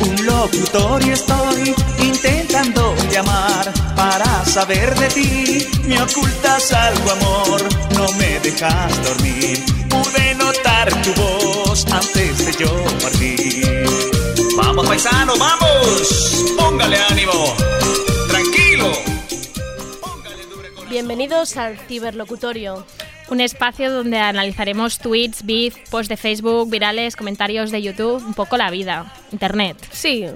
un locutorio estoy intentando llamar para saber de ti. Me ocultas algo, amor, no me dejas dormir. Pude notar tu voz antes de yo partir. Vamos, paisano, vamos. Póngale ánimo. Tranquilo. Bienvenidos al ciberlocutorio un espacio donde analizaremos tweets, bits, posts de Facebook, virales, comentarios de YouTube, un poco la vida, Internet. Sí,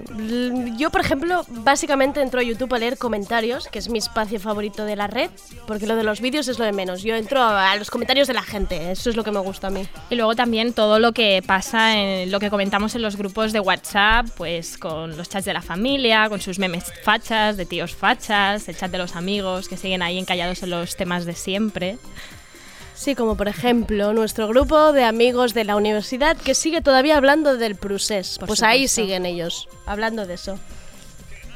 yo por ejemplo básicamente entro a YouTube a leer comentarios, que es mi espacio favorito de la red, porque lo de los vídeos es lo de menos. Yo entro a los comentarios de la gente, eso es lo que me gusta a mí. Y luego también todo lo que pasa en lo que comentamos en los grupos de WhatsApp, pues con los chats de la familia, con sus memes fachas, de tíos fachas, el chat de los amigos que siguen ahí encallados en los temas de siempre. Sí, como por ejemplo nuestro grupo de amigos de la universidad que sigue todavía hablando del Prusés. pues ahí siguen ellos, hablando de eso.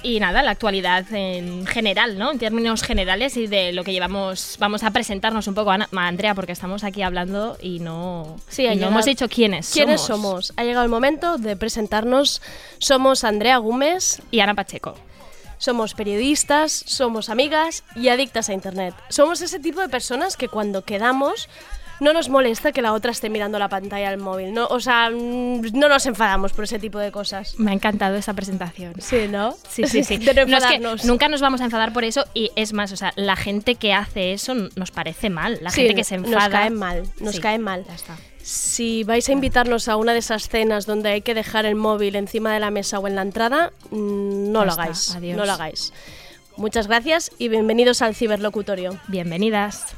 Y nada, la actualidad en general, ¿no? En términos generales y de lo que llevamos. Vamos a presentarnos un poco a Andrea, porque estamos aquí hablando y no, sí, no hemos dicho quiénes, ¿Quiénes somos? Ha llegado el momento de presentarnos. Somos Andrea Gómez y Ana Pacheco. Somos periodistas, somos amigas y adictas a Internet. Somos ese tipo de personas que cuando quedamos no nos molesta que la otra esté mirando la pantalla del móvil. No, o sea, mm, no nos enfadamos por ese tipo de cosas. Me ha encantado esa presentación. Sí, ¿no? Sí, sí, sí. nunca nos vamos a enfadar por eso y es más, o sea, la gente que hace eso nos parece mal. La gente que se enfada. Nos cae mal, nos cae mal. Ya está. Si vais a invitarnos a una de esas cenas donde hay que dejar el móvil encima de la mesa o en la entrada, mm, no lo hagáis. No lo hagáis. Muchas gracias y bienvenidos al ciberlocutorio. Bienvenidas.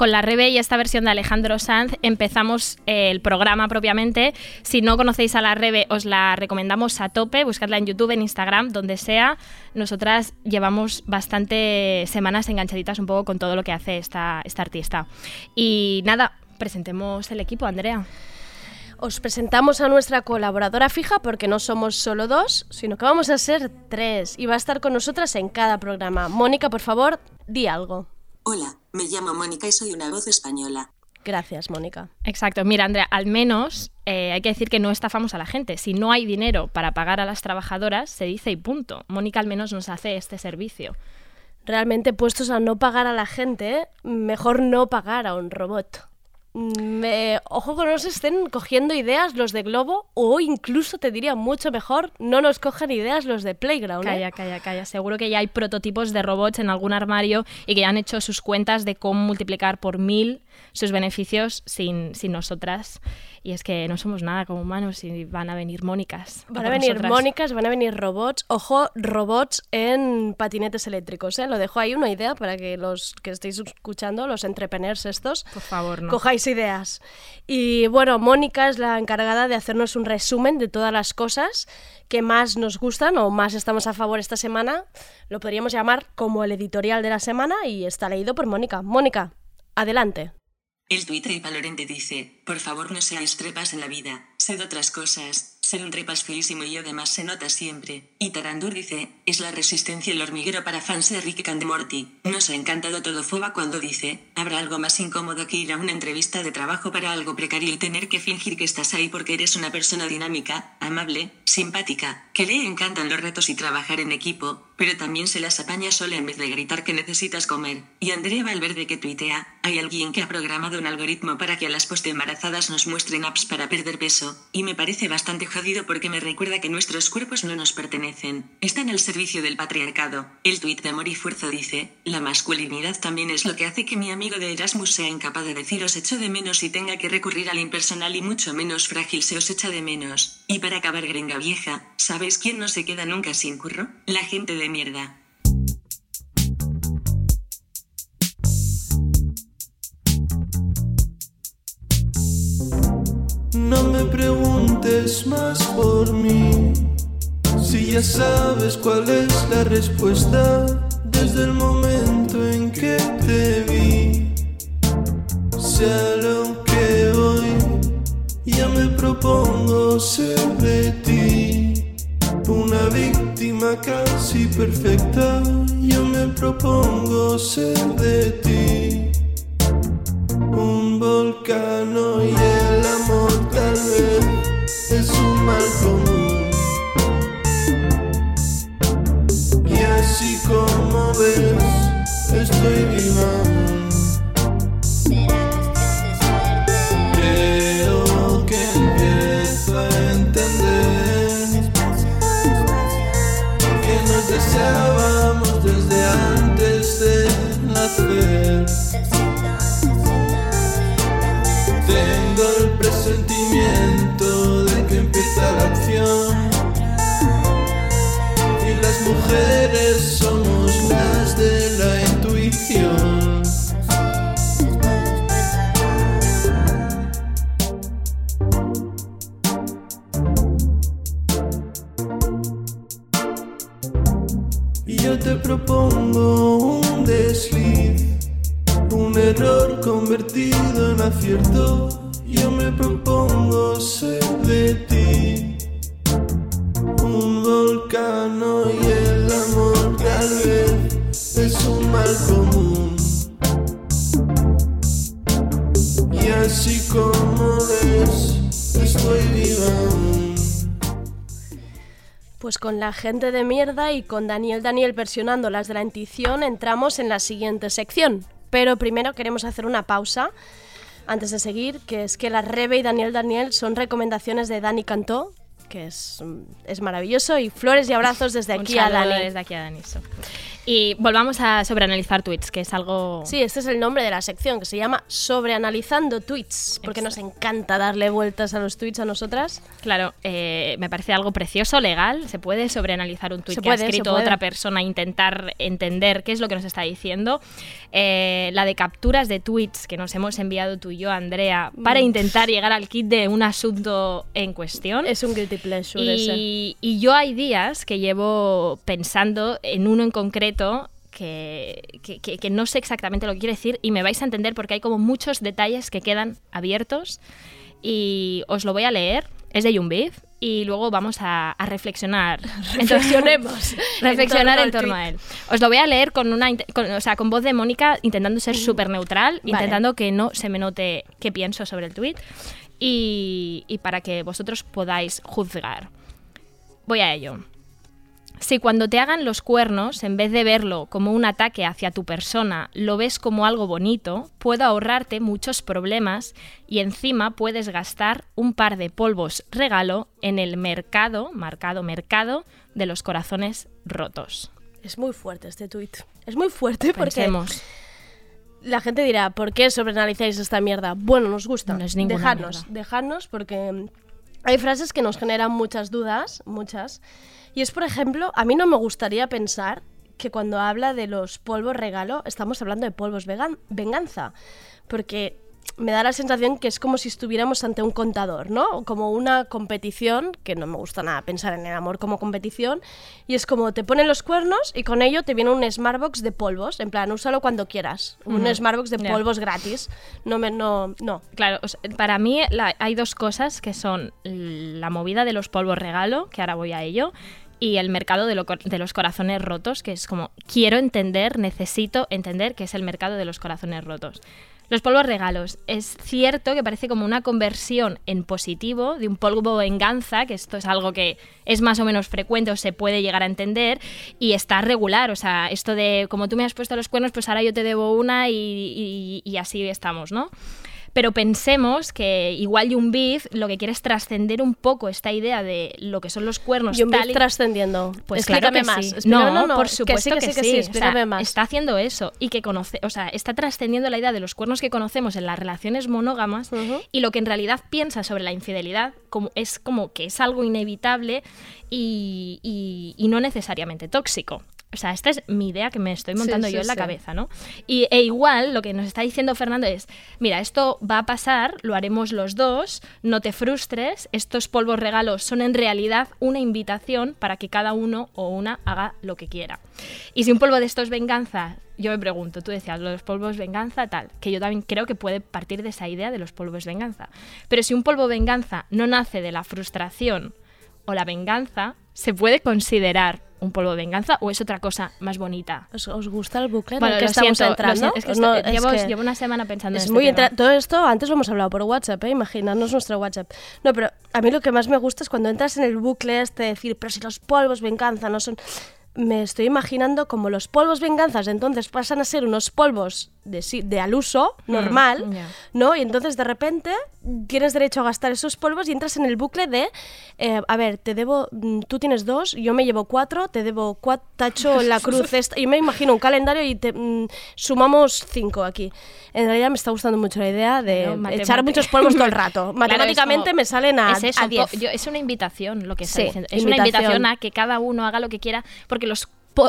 Con la Rebe y esta versión de Alejandro Sanz empezamos el programa propiamente. Si no conocéis a la Rebe, os la recomendamos a tope. Buscadla en YouTube, en Instagram, donde sea. Nosotras llevamos bastante semanas enganchaditas un poco con todo lo que hace esta, esta artista. Y nada, presentemos el equipo, Andrea. Os presentamos a nuestra colaboradora fija porque no somos solo dos, sino que vamos a ser tres y va a estar con nosotras en cada programa. Mónica, por favor, di algo. Hola, me llamo Mónica y soy una voz española. Gracias, Mónica. Exacto. Mira, Andrea, al menos eh, hay que decir que no estafamos a la gente. Si no hay dinero para pagar a las trabajadoras, se dice y punto. Mónica al menos nos hace este servicio. Realmente, puestos a no pagar a la gente, mejor no pagar a un robot. Me, ojo que no nos estén cogiendo ideas los de Globo o incluso te diría mucho mejor no nos cojan ideas los de Playground. Calla, ¿eh? calla, calla. Seguro que ya hay prototipos de robots en algún armario y que ya han hecho sus cuentas de cómo multiplicar por mil sus beneficios sin, sin nosotras. Y es que no somos nada como humanos y van a venir Mónicas. Van a venir Mónicas, van a venir robots. Ojo, robots en patinetes eléctricos. ¿eh? Lo dejo ahí una idea para que los que estéis escuchando, los entrepreneurs estos, por favor, no. cojáis ideas. Y bueno, Mónica es la encargada de hacernos un resumen de todas las cosas que más nos gustan o más estamos a favor esta semana. Lo podríamos llamar como el editorial de la semana y está leído por Mónica. Mónica, adelante. El Twitter Valorente dice, por favor no seáis trepas en la vida, sed otras cosas, ser un trepas feísimo y además se nota siempre. Y Tarandur dice, es la resistencia el hormiguero para fans de Rick and Morty. Nos ha encantado todo Foba cuando dice, habrá algo más incómodo que ir a una entrevista de trabajo para algo precario y tener que fingir que estás ahí porque eres una persona dinámica, amable, simpática, que le encantan los retos y trabajar en equipo, pero también se las apaña sola en vez de gritar que necesitas comer. Y Andrea Valverde que tuitea, hay alguien que ha programado un algoritmo para que a las post embarazadas nos muestren apps para perder peso, y me parece bastante jodido porque me recuerda que nuestros cuerpos no nos pertenecen, están al servicio del patriarcado. El tuit de Amor y Fuerza dice, la masculinidad también es lo que hace que mi amigo de Erasmus sea incapaz de deciros echo de menos y tenga que recurrir al impersonal y mucho menos frágil se os echa de menos. Y para acabar gringa vieja, ¿sabéis quién no se queda nunca sin curro? La gente de mierda. No me preguntes más por mí, si ya sabes cuál es la respuesta desde el momento en que te vi. Sea lo que hoy ya me propongo ser de ti, una víctima casi perfecta, yo me propongo ser de ti. Un volcán es un mal común. Y así como ves, estoy viva. Creo que empiezo a entender que nos deseábamos desde antes de nacer. Presentimiento de que empieza la acción. Y las mujeres somos las de la intuición. Y yo te propongo un desliz. Un error convertido en acierto, yo me propongo ser de ti. Un volcán y el amor tal vez es un mal común. Y así como ves, estoy viva. Pues con la gente de mierda y con Daniel Daniel versionando las de la intuición entramos en la siguiente sección. Pero primero queremos hacer una pausa antes de seguir, que es que la Rebe y Daniel Daniel son recomendaciones de Dani Cantó, que es, es maravilloso, y flores y abrazos desde Un aquí a Dani. desde aquí a Dani. eso. Y volvamos a sobreanalizar tweets, que es algo... Sí, este es el nombre de la sección, que se llama Sobreanalizando Tweets, porque nos encanta darle vueltas a los tweets a nosotras. Claro, eh, me parece algo precioso, legal. Se puede sobreanalizar un tweet Se que puede, ha escrito otra persona, intentar entender qué es lo que nos está diciendo. Eh, la de capturas de tweets que nos hemos enviado tú y yo, Andrea, para intentar llegar al kit de un asunto en cuestión. Es un guilty pleasure ese. Y yo hay días que llevo pensando en uno en concreto que, que- que- que no sé exactamente lo que quiere decir y me vais a entender porque hay como muchos detalles que quedan abiertos y os lo voy a leer. Es de Jumbiv y luego vamos a, a reflexionar. Reflexionemos reflexionar en en torno torno al a él. Os lo voy a leer con una con, o sea, con voz de Mónica intentando ser súper neutral, Vale. intentando que no se me note qué pienso sobre el tweet y, y para que vosotros podáis juzgar. Voy a ello. Si cuando te hagan los cuernos, en vez de verlo como un ataque hacia tu persona, lo ves como algo bonito, puedo ahorrarte muchos problemas y encima puedes gastar un par de polvos regalo en el mercado, marcado mercado, de los corazones rotos. Es muy fuerte este tweet. Es muy fuerte porque Pensemos. la gente dirá, ¿por qué sobreanalizáis esta mierda? Bueno, nos gusta. No es ninguna dejadnos, mierda. dejadnos porque hay frases que nos generan muchas dudas, muchas. Y es, por ejemplo, a mí no me gustaría pensar que cuando habla de los polvos regalo, estamos hablando de polvos venganza. Porque me da la sensación que es como si estuviéramos ante un contador, ¿no? Como una competición, que no me gusta nada pensar en el amor como competición, y es como te ponen los cuernos y con ello te viene un Smartbox de polvos, en plan, úsalo cuando quieras, un. Smartbox de polvos gratis. No me no no. Claro, o sea, para mí la- hay dos cosas que son la movida de los polvos regalo, que ahora voy a ello, y el mercado de, lo cor- de los corazones rotos, que es como, quiero entender, necesito entender qué es el mercado de los corazones rotos. Los polvos regalos. Es cierto que parece como una conversión en positivo de un polvo venganza, que esto es algo que es más o menos frecuente o se puede llegar a entender, y está regular. O sea, esto de como tú me has puesto los cuernos, pues ahora yo te debo una y, y- y así estamos, ¿no? Pero pensemos que igual un Beef lo que quiere es trascender un poco esta idea de lo que son los cuernos. Yum Beef y- trascendiendo. Pues explícame claro que más. sí. explícame- No, por que supuesto sí, que, sí, que sí, O sea, explícame más. Está haciendo eso y que conoce, o sea, está trascendiendo la idea de los cuernos que conocemos en las relaciones monógamas y lo que en realidad piensa sobre la infidelidad como es como que es algo inevitable y, y- y no necesariamente tóxico. O sea, esta es mi idea que me estoy montando Sí, yo sí, en la sí. cabeza, ¿no? Y, e igual lo que nos está diciendo Fernando es, mira, esto va a pasar, lo haremos los dos, no te frustres, estos polvos regalos son en realidad una invitación para que cada uno o una haga lo que quiera. Y si un polvo de estos es venganza, yo me pregunto, tú decías, los polvos venganza, tal, que yo también creo que puede partir de esa idea de los polvos venganza. Pero si un polvo venganza no nace de la frustración o la venganza, ¿se puede considerar un polvo venganza o es otra cosa más bonita? ¿Os, os gusta el bucle en Bueno, el que estamos siento, lo entrando? siento, es que No, es llevo, que llevo una semana pensando es en este muy tema. entra- Todo esto antes lo hemos hablado por WhatsApp, ¿eh? imaginarnos nuestro WhatsApp. No, pero a mí lo que más me gusta es cuando entras en el bucle este de decir, pero si los polvos venganza no son... Me estoy imaginando como los polvos venganzas entonces pasan a ser unos polvos de, de al uso normal, Mm, ya. ¿no? Y entonces de repente tienes derecho a gastar esos polvos y entras en el bucle de, eh, a ver, te debo, mm, tú tienes dos, yo me llevo cuatro, te debo cuatro, tacho la cruz esta, y me imagino un calendario y te, mm, sumamos cinco aquí. En realidad me está gustando mucho la idea de No, echar muchos polvos todo el rato. Claro, Matemáticamente como- me salen a, es eso, a un 10. po- yo- es una invitación lo que está Sí, diciendo. Es una invitación. a que cada uno haga lo que quiera, porque los,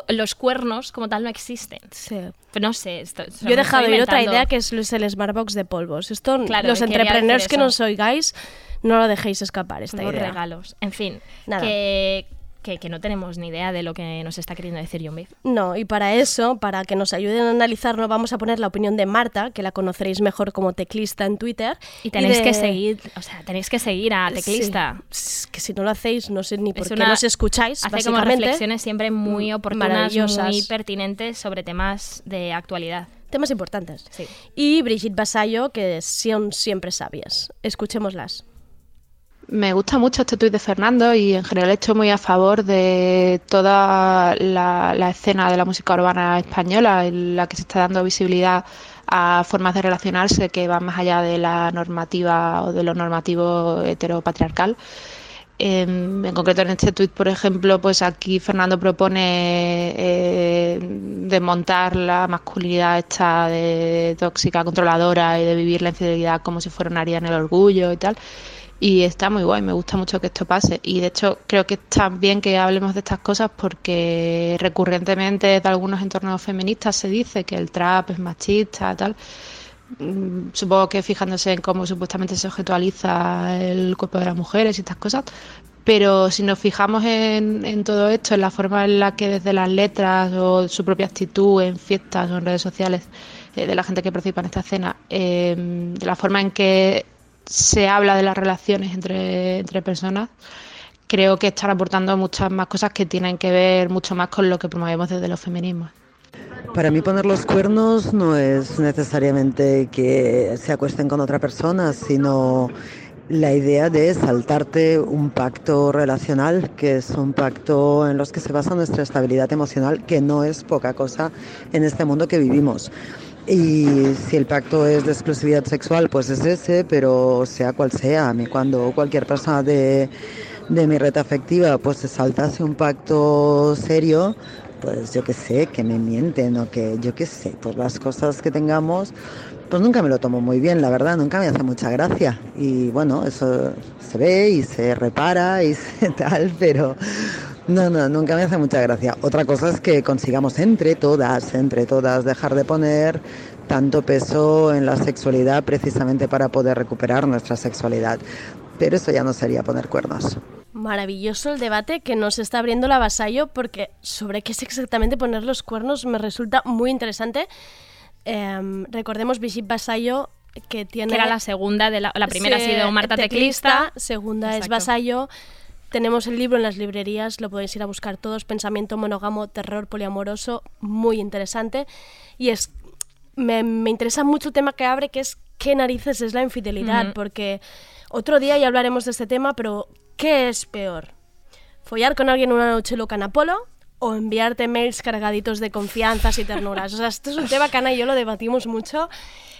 los cuernos como tal no existen. Sí. Pero no sé. Esto, Yo he dejado ir otra idea que es, el Smartbox de polvos. Esto, Claro, los entrepreneurs que nos oigáis, no lo dejéis escapar esta Los idea. regalos. En fin, Nada. que, que, que no tenemos ni idea de lo que nos está queriendo decir John Beef. No, y para eso, para que nos ayuden a analizarlo, vamos a poner la opinión de Marta, que la conoceréis mejor como teclista en Twitter. Y tenéis de- que seguir, o sea, tenéis que seguir a Teclista. Sí. Que si no lo hacéis, no sé ni por Es qué una- nos escucháis, Hace como reflexiones siempre muy Mm, oportunas, muy pertinentes sobre temas de actualidad. Temas importantes. Sí. Y Brigitte Basayo, que son siempre sabias. Escuchémoslas. Me gusta mucho este tuit de Fernando y en general estoy muy a favor de toda la, escena de la música urbana española en la que se está dando visibilidad a formas de relacionarse que van más allá de la normativa o de lo normativo heteropatriarcal. En, en concreto en este tuit, por ejemplo, pues aquí Fernando propone eh, desmontar la masculinidad esta de tóxica, controladora y de vivir la infidelidad como si fuera una herida en el orgullo y tal. Y está muy guay, me gusta mucho que esto pase. Y de hecho creo que está bien que hablemos de estas cosas porque recurrentemente de algunos entornos feministas se dice que el trap es machista, tal. Mm, Supongo que fijándose en cómo supuestamente se objetualiza el cuerpo de las mujeres y estas cosas. Pero si nos fijamos en, en todo esto, en la forma en la que desde las letras o su propia actitud en fiestas o en redes sociales eh, de la gente que participa en esta escena, eh, de la forma en que se habla de las relaciones entre, entre personas, creo que están aportando muchas más cosas que tienen que ver mucho más con lo que promovemos desde los feminismos. Para mí poner los cuernos no es necesariamente que se acuesten con otra persona, sino la idea de saltarte un pacto relacional, que es un pacto en los que se basa nuestra estabilidad emocional, que no es poca cosa en este mundo que vivimos. Y si el pacto es de exclusividad sexual, pues es ese, pero sea cual sea, a mí cuando cualquier persona de, de mi red afectiva pues se saltase un pacto serio, pues yo qué sé, que me mienten o que yo qué sé, pues las cosas que tengamos, pues nunca me lo tomo muy bien, la verdad, nunca me hace mucha gracia. Y bueno, eso se ve y se repara y se tal, pero no, no, nunca me hace mucha gracia. Otra cosa es que consigamos entre todas, entre todas, dejar de poner tanto peso en la sexualidad precisamente para poder recuperar nuestra sexualidad. Pero eso ya no sería poner cuernos. Maravilloso el debate que nos está abriendo la Vasallo porque sobre qué es exactamente poner los cuernos me resulta muy interesante. Em, recordemos Brigitte Vasallo que tiene... Que era la segunda, de la, la primera Sí, ha sido Marta Teclista. segunda es. Vasallo. Tenemos el libro en las librerías, lo podéis ir a buscar todos, Pensamiento monógamo, terror poliamoroso, muy interesante. Y es me, me interesa mucho el tema que abre, que es qué narices es la infidelidad, porque otro día ya hablaremos de este tema, pero ¿qué es peor? ¿Follar con alguien una noche loca en Apolo o enviarte mails cargaditos de confianzas y ternuras. O sea, esto es un tema que Ana y yo lo debatimos mucho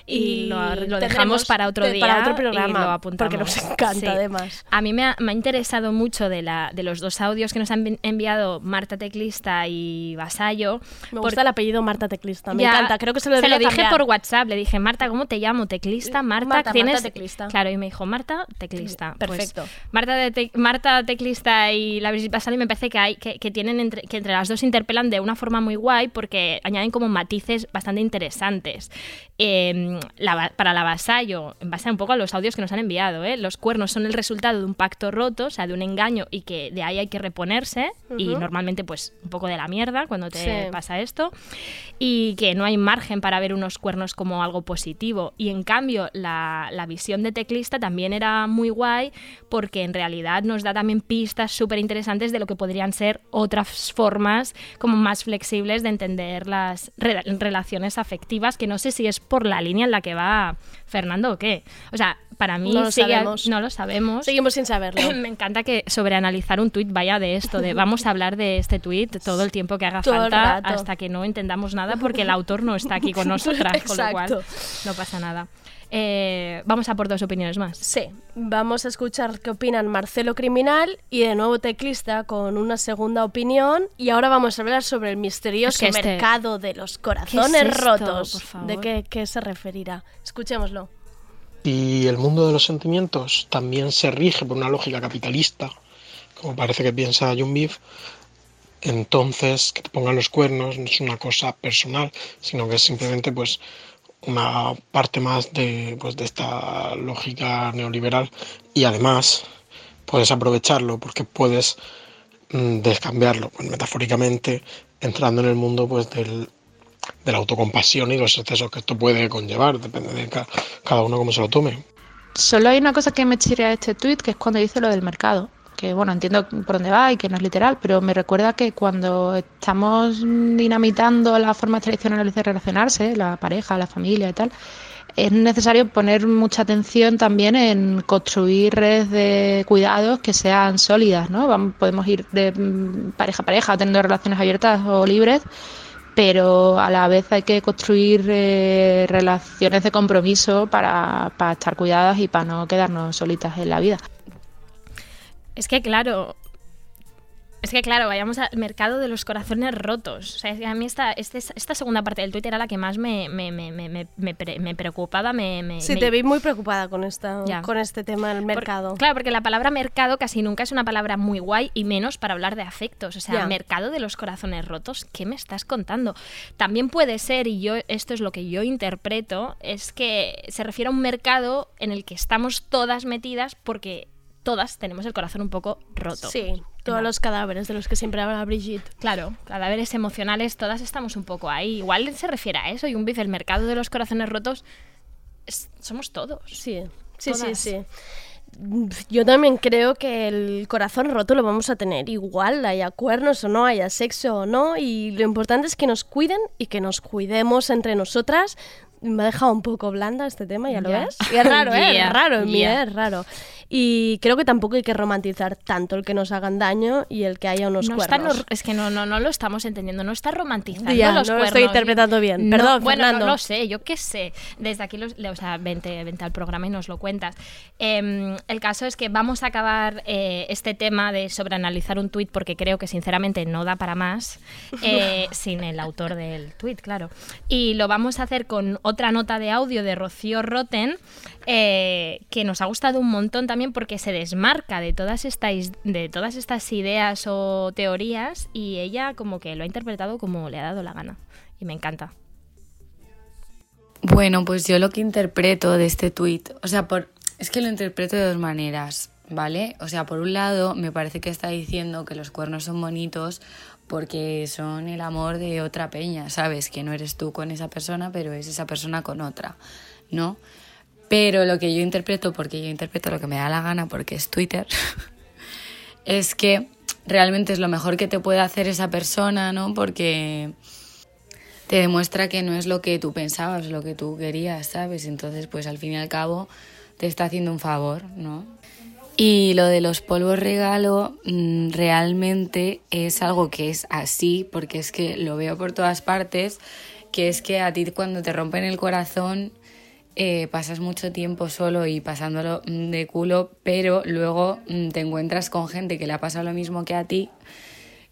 y, lo, dejamos para otro día para otro programa y lo apuntamos. porque nos encanta además a mí me ha, me ha, interesado mucho de, la, de los dos audios que nos han enviado Marta Teclista y Vasallo me gusta el apellido Marta Teclista me encanta creo que se lo, se lo dije por WhatsApp le dije Marta ¿cómo te llamo? Teclista Marta, Marta, ¿tienes? Marta Teclista claro y me dijo Marta Teclista pues perfecto Marta, de te Marta Teclista y la Brigitte Vasallo me parece que hay que, que tienen entre, que entre las dos interpelan de una forma muy guay porque añaden como matices bastante interesantes eh, la, para la Vasallo, en base un poco a los audios que nos han enviado, ¿eh? los cuernos son el resultado de un pacto roto, o sea, de un engaño y que de ahí hay que reponerse uh -huh. y normalmente pues un poco de la mierda cuando te sí. pasa esto y que no hay margen para ver unos cuernos como algo positivo y en cambio la, la visión de teclista también era muy guay porque en realidad nos da también pistas súper interesantes de lo que podrían ser otras formas como más flexibles de entender las re relaciones afectivas que no sé si es por la línea en la que va Fernando o qué. O sea, para mí no lo, sigue, sabemos. no lo sabemos. Seguimos sin saberlo. Me encanta que sobreanalizar un tuit vaya de esto, de vamos a hablar de este tuit todo el tiempo que haga todo falta hasta que no entendamos nada porque el autor no está aquí con nosotras, con lo cual no pasa nada. Eh, vamos a por dos opiniones más. Sí, vamos a escuchar qué opinan Marcelo Criminal y de nuevo Teclista con una segunda opinión. Y ahora vamos a hablar sobre el misterioso es que este... mercado de los corazones ¿Qué es esto, rotos. ¿De qué, qué se referirá? Escuchémoslo. Y el mundo de los sentimientos también se rige por una lógica capitalista, como parece que piensa Beef, entonces que te pongan los cuernos no es una cosa personal, sino que es simplemente pues una parte más de, pues, de esta lógica neoliberal. Y además puedes aprovecharlo porque puedes mmm, descambiarlo, pues, metafóricamente, entrando en el mundo pues, del, de la autocompasión y los excesos que esto puede conllevar, depende de ca cada uno cómo se lo tome. Solo hay una cosa que me chirea este tuit, que es cuando dice lo del mercado que bueno, entiendo por dónde va y que no es literal, pero me recuerda que cuando estamos dinamitando las formas tradicionales de relacionarse, la pareja, la familia y tal, es necesario poner mucha atención también en construir redes de cuidados que sean sólidas, ¿no? Podemos ir de pareja a pareja teniendo relaciones abiertas o libres, pero a la vez hay que construir eh, relaciones de compromiso para, para estar cuidadas y para no quedarnos solitas en la vida. Es que claro, es que claro, vayamos al mercado de los corazones rotos. O sea, es que a mí esta, este, esta segunda parte del Twitter era la que más me, me, me, me, me preocupaba. Me, sí, te vi muy preocupada con, esta, ya. con este tema del mercado. Por, claro, porque la palabra mercado casi nunca es una palabra muy guay y menos para hablar de afectos. O sea, ya. mercado de los corazones rotos, ¿qué me estás contando? También puede ser, y yo esto es lo que yo interpreto, es que se refiere a un mercado en el que estamos todas metidas porque todas tenemos el corazón un poco roto. Sí, todos no. los cadáveres de los que siempre habla Brigitte. Claro, cadáveres emocionales, todas estamos un poco ahí. Igual se refiere a eso y un el mercado de los corazones rotos es, somos todos. Sí, sí, todas. sí, sí. Yo también creo que el corazón roto lo vamos a tener igual, haya cuernos o no, haya sexo o no, y lo importante es que nos cuiden y que nos cuidemos entre nosotras me ha dejado un poco blanda este tema, ¿ya lo yeah. ves? Y es raro, ¿eh? Yeah. Es raro, yeah. mí es raro. Y creo que tampoco hay que romantizar tanto el que nos hagan daño y el que haya unos no cuernos. Está, es que no, no, no lo estamos entendiendo, no está romantizando ya, los no cuernos. lo estoy interpretando bien. No, Perdón, bueno, Fernando. no lo sé, yo qué sé. Desde aquí, los, o sea, vente, vente al programa y nos lo cuentas. Eh, el caso es que vamos a acabar eh, este tema de sobreanalizar un tuit porque creo que sinceramente no da para más eh, sin el autor del tuit, claro. Y lo vamos a hacer con otra nota de audio de Rocío Roten, eh, que nos ha gustado un montón también porque se desmarca de todas, estas, de todas estas ideas o teorías y ella como que lo ha interpretado como le ha dado la gana. Y me encanta. Bueno, pues yo lo que interpreto de este tuit, o sea, por, es que lo interpreto de dos maneras, ¿vale? O sea, por un lado, me parece que está diciendo que los cuernos son bonitos porque son el amor de otra peña, ¿sabes? Que no eres tú con esa persona, pero es esa persona con otra, ¿no? Pero lo que yo interpreto, porque yo interpreto lo que me da la gana, porque es Twitter, es que realmente es lo mejor que te puede hacer esa persona, ¿no? Porque te demuestra que no es lo que tú pensabas, lo que tú querías, ¿sabes? Entonces, pues al fin y al cabo, te está haciendo un favor, ¿no? Y lo de los polvos regalo mm, realmente es algo que es así, porque es que lo veo por todas partes, que es que a ti cuando te rompen el corazón eh, pasas mucho tiempo solo y pasándolo de culo, pero luego mm, te encuentras con gente que le ha pasado lo mismo que a ti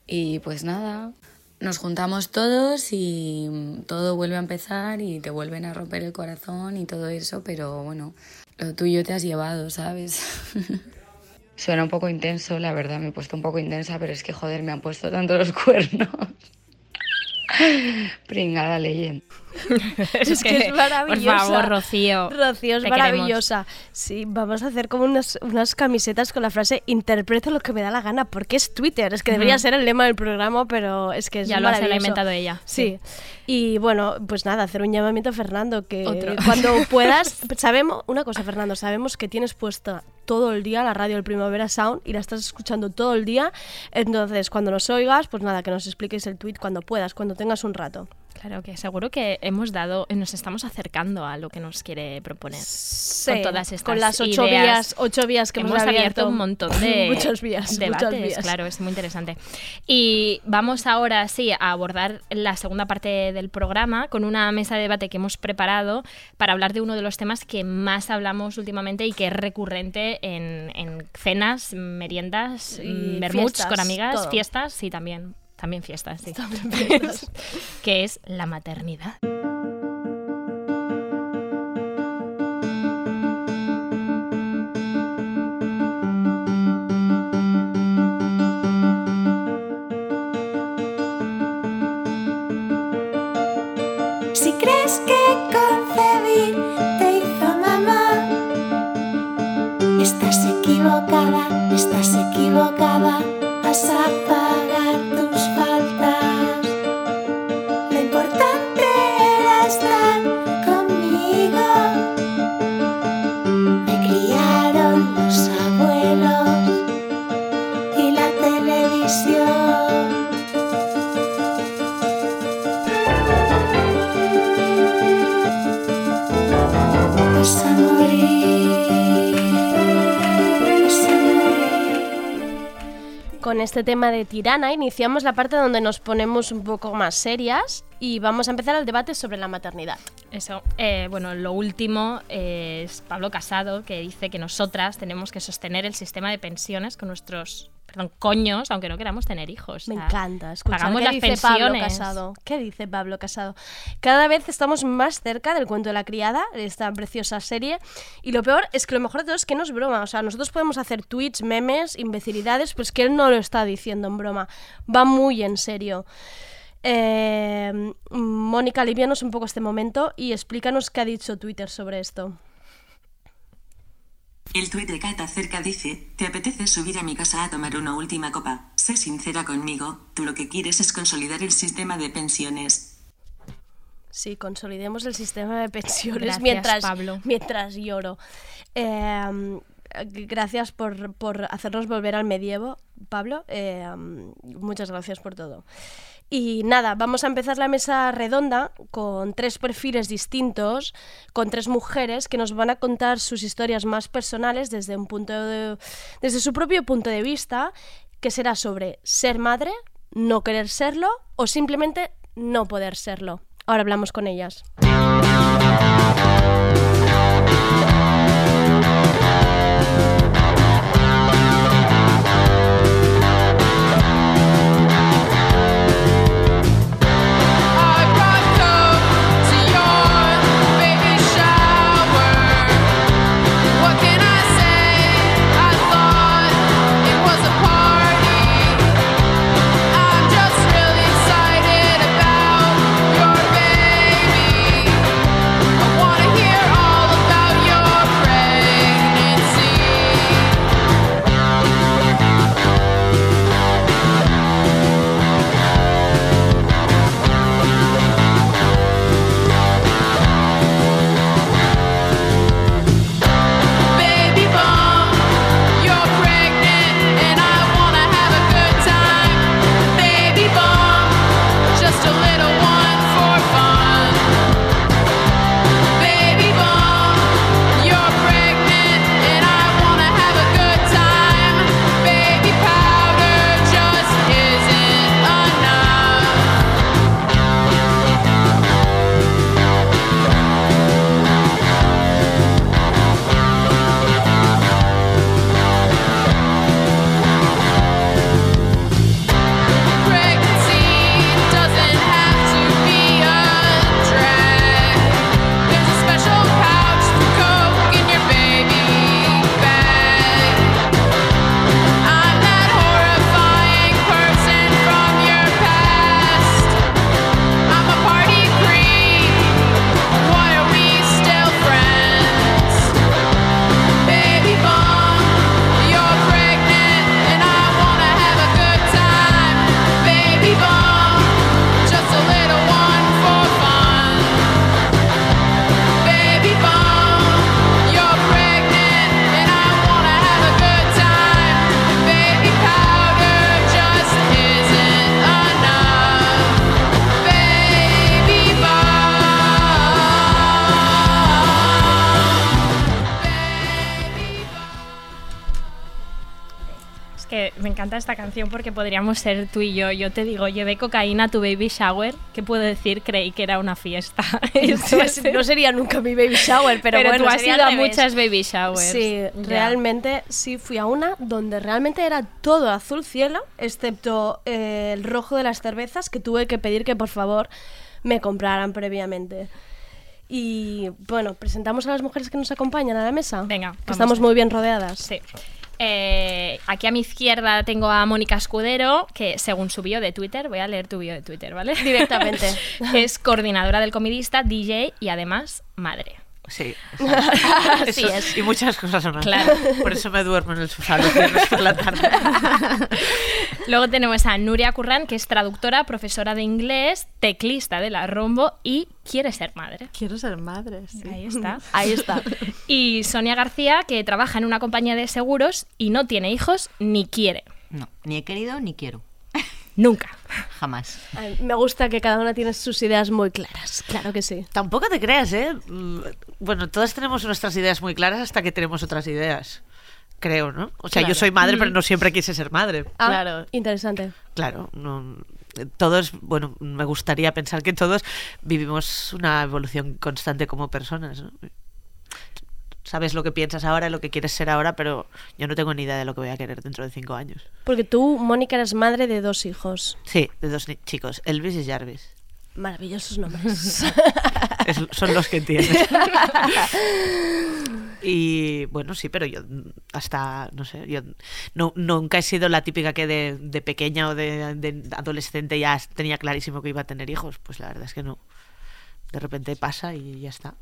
y pues nada, nos juntamos todos y mm, todo vuelve a empezar y te vuelven a romper el corazón y todo eso, pero bueno, lo tuyo te has llevado, ¿sabes? Suena un poco intenso, la verdad, me he puesto un poco intensa, pero es que joder, me han puesto tanto los cuernos. Pringada leyenda. es que es maravillosa. Por favor, Rocío. Rocío es maravillosa. Sí, vamos a hacer como unas, unas camisetas con la frase interpreto lo que me da la gana, porque es Twitter. Es que debería ser el lema del programa, pero es que es Ya lo has maravilloso. inventado ella. Sí. Y bueno, pues nada, hacer un llamamiento a Fernando, que Otro. cuando puedas, sabemos, una cosa Fernando, sabemos que tienes puesta todo el día la radio del Primavera Sound y la estás escuchando todo el día, entonces cuando nos oigas, pues nada, que nos expliques el tweet cuando puedas, cuando tengas un rato. Claro que seguro que hemos dado, nos estamos acercando a lo que nos quiere proponer. Sí, con todas estas con las ocho ideas. vías, ocho vías que hemos, abierto un montón de muchas vías, debates, muchas vías. claro, es muy interesante. Y vamos ahora sí a abordar la segunda parte del programa con una mesa de debate que hemos preparado para hablar de uno de los temas que más hablamos últimamente y que es recurrente en, en cenas, meriendas, Y vermuts fiestas, con amigas, todo. fiestas y también también fiestas, sí. También fiestas. que es la maternidad. Si crees este tema de tirana iniciamos la parte donde nos ponemos un poco más serias y vamos a empezar el debate sobre la maternidad. Eso, eh, bueno, lo último es Pablo Casado, que dice que nosotras tenemos que sostener el sistema de pensiones con nuestros, perdón, coños, aunque no queramos tener hijos. Me O sea, encanta escuchar Pagamos qué las dice Pablo pensiones. Casado. ¿Qué dice Pablo Casado? Cada vez estamos más cerca del cuento de la criada, esta preciosa serie. Y lo peor es que lo mejor de todo es que no es broma. O sea, nosotros podemos hacer tweets, memes, imbecilidades, pero es que él no lo está diciendo en broma. Va muy en serio. Eh, Mónica, alivianos un poco este momento y explícanos qué ha dicho Twitter sobre esto. El tuit de Kat acerca dice, ¿te apetece subir a mi casa a tomar una última copa? Sé sincera conmigo, tú lo que quieres es consolidar el sistema de pensiones. Sí, consolidemos el sistema de pensiones Gracias, mientras, Pablo. mientras lloro. Eh, gracias por, por hacernos volver al medievo, Pablo. Eh, muchas gracias por todo. Y nada, vamos a empezar la mesa redonda con tres perfiles distintos, con tres mujeres que nos van a contar sus historias más personales desde un punto de- desde su propio punto de vista, que será sobre ser madre, no querer serlo o simplemente no poder serlo. Ahora hablamos con ellas. Encanta esta canción porque podríamos ser tú y yo. Yo te digo, llevé cocaína a tu baby shower. ¿Qué puedo decir? Creí que era una fiesta. Esto es- no sería nunca mi baby shower, pero, Pero bueno, tú has ido a muchas baby showers. Sí, Ya. realmente sí fui a una donde realmente era todo azul cielo, excepto eh, el rojo de las cervezas que tuve que pedir que por favor me compraran previamente. Y bueno, presentamos a las mujeres que nos acompañan a la mesa. Venga, que estamos muy bien rodeadas. Sí. Eh, aquí a mi izquierda tengo a Mónica Escudero, que según su bio de Twitter, voy a leer tu bio de Twitter, ¿vale? Directamente. es coordinadora del comidista, DJ y además madre. Sí, Así Eso- es. Y muchas cosas más. Claro. Por eso me duermo en el sofá los viernes por la tarde. Luego tenemos a Nuria Currán, que es traductora, profesora de inglés, teclista de la Rombo y quiere ser madre. Quiero ser madre, sí. Ahí está. Ahí está. Y Sonia García, que trabaja en una compañía de seguros y no tiene hijos ni quiere. No, ni he querido ni quiero. Nunca. Jamás. Ay, Me gusta que cada una tiene sus ideas muy claras. Claro que sí. Tampoco te creas, ¿eh? Mm, Bueno, todas tenemos nuestras ideas muy claras hasta que tenemos otras ideas. Creo, ¿no? O sea, yo soy madre, pero Mm. no siempre quise ser madre. Ah, Claro. Interesante. Claro, no, todos, bueno, me gustaría pensar que todos vivimos una evolución constante como personas. ¿no? Sabes lo que piensas ahora, lo que quieres ser ahora, pero yo no tengo ni idea de lo que voy a querer dentro de cinco años. Porque tú, Mónica, eres madre de dos hijos. Sí, de dos chicos, Elvis y Jarvis. Maravillosos nombres. Es- son los que entiendes. y bueno, sí, pero yo hasta, no sé, yo no, nunca he sido la típica que de, de pequeña o de, de adolescente ya tenía clarísimo que iba a tener hijos. Pues la verdad es que no. De repente pasa y ya está.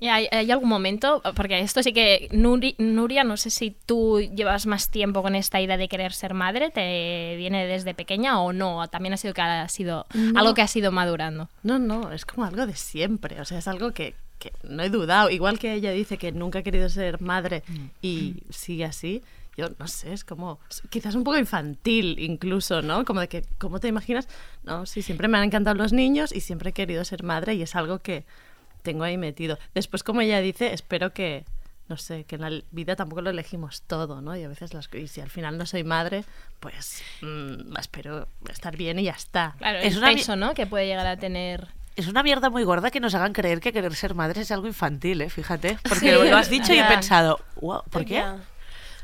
¿Y hay, hay algún momento? Porque esto sí que, Nuri- Nuria, no sé si tú llevas más tiempo con esta idea de querer ser madre, ¿te viene desde pequeña o no? También ha sido que ha sido No. algo que ha sido madurando. No, no, es como algo de siempre. O sea, es algo que, que no he dudado. Igual que ella dice que nunca ha querido ser madre y sigue así. Yo no sé, es como quizás un poco infantil incluso, ¿no? Como de que, ¿cómo te imaginas? No, sí, siempre me han encantado los niños y siempre he querido ser madre y es algo que tengo ahí metido. Después, como ella dice, espero que, no sé, que en la vida tampoco lo elegimos todo, ¿no? Y a veces las y si al final no soy madre, pues mm, espero estar bien y ya está. Claro, Es peso, ¿no? Que puede llegar a tener... Es una mierda muy gorda que nos hagan creer que querer ser madre es algo infantil, ¿eh? Fíjate. Porque Sí. lo has dicho y he pensado, wow, ¿por qué?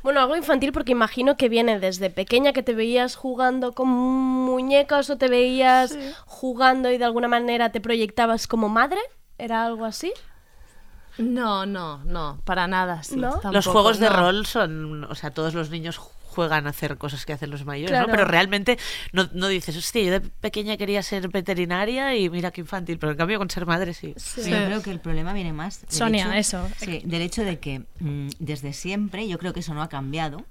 Bueno, algo infantil porque imagino que viene desde pequeña que te veías jugando con muñecas o te veías jugando y de alguna manera te proyectabas como madre. ¿Era algo así? No, no, no, para nada. Sí, ¿No? Los juegos de no. rol son, o sea, todos los niños juegan a hacer cosas que hacen los mayores, Claro. ¿no? Pero realmente no, no dices, hostia, yo de pequeña quería ser veterinaria y mira qué infantil, pero en cambio con ser madre sí. Yo creo que el problema viene más. Sonia, hecho- eso. Sí, del hecho de que mm, desde siempre, yo creo que eso no ha cambiado.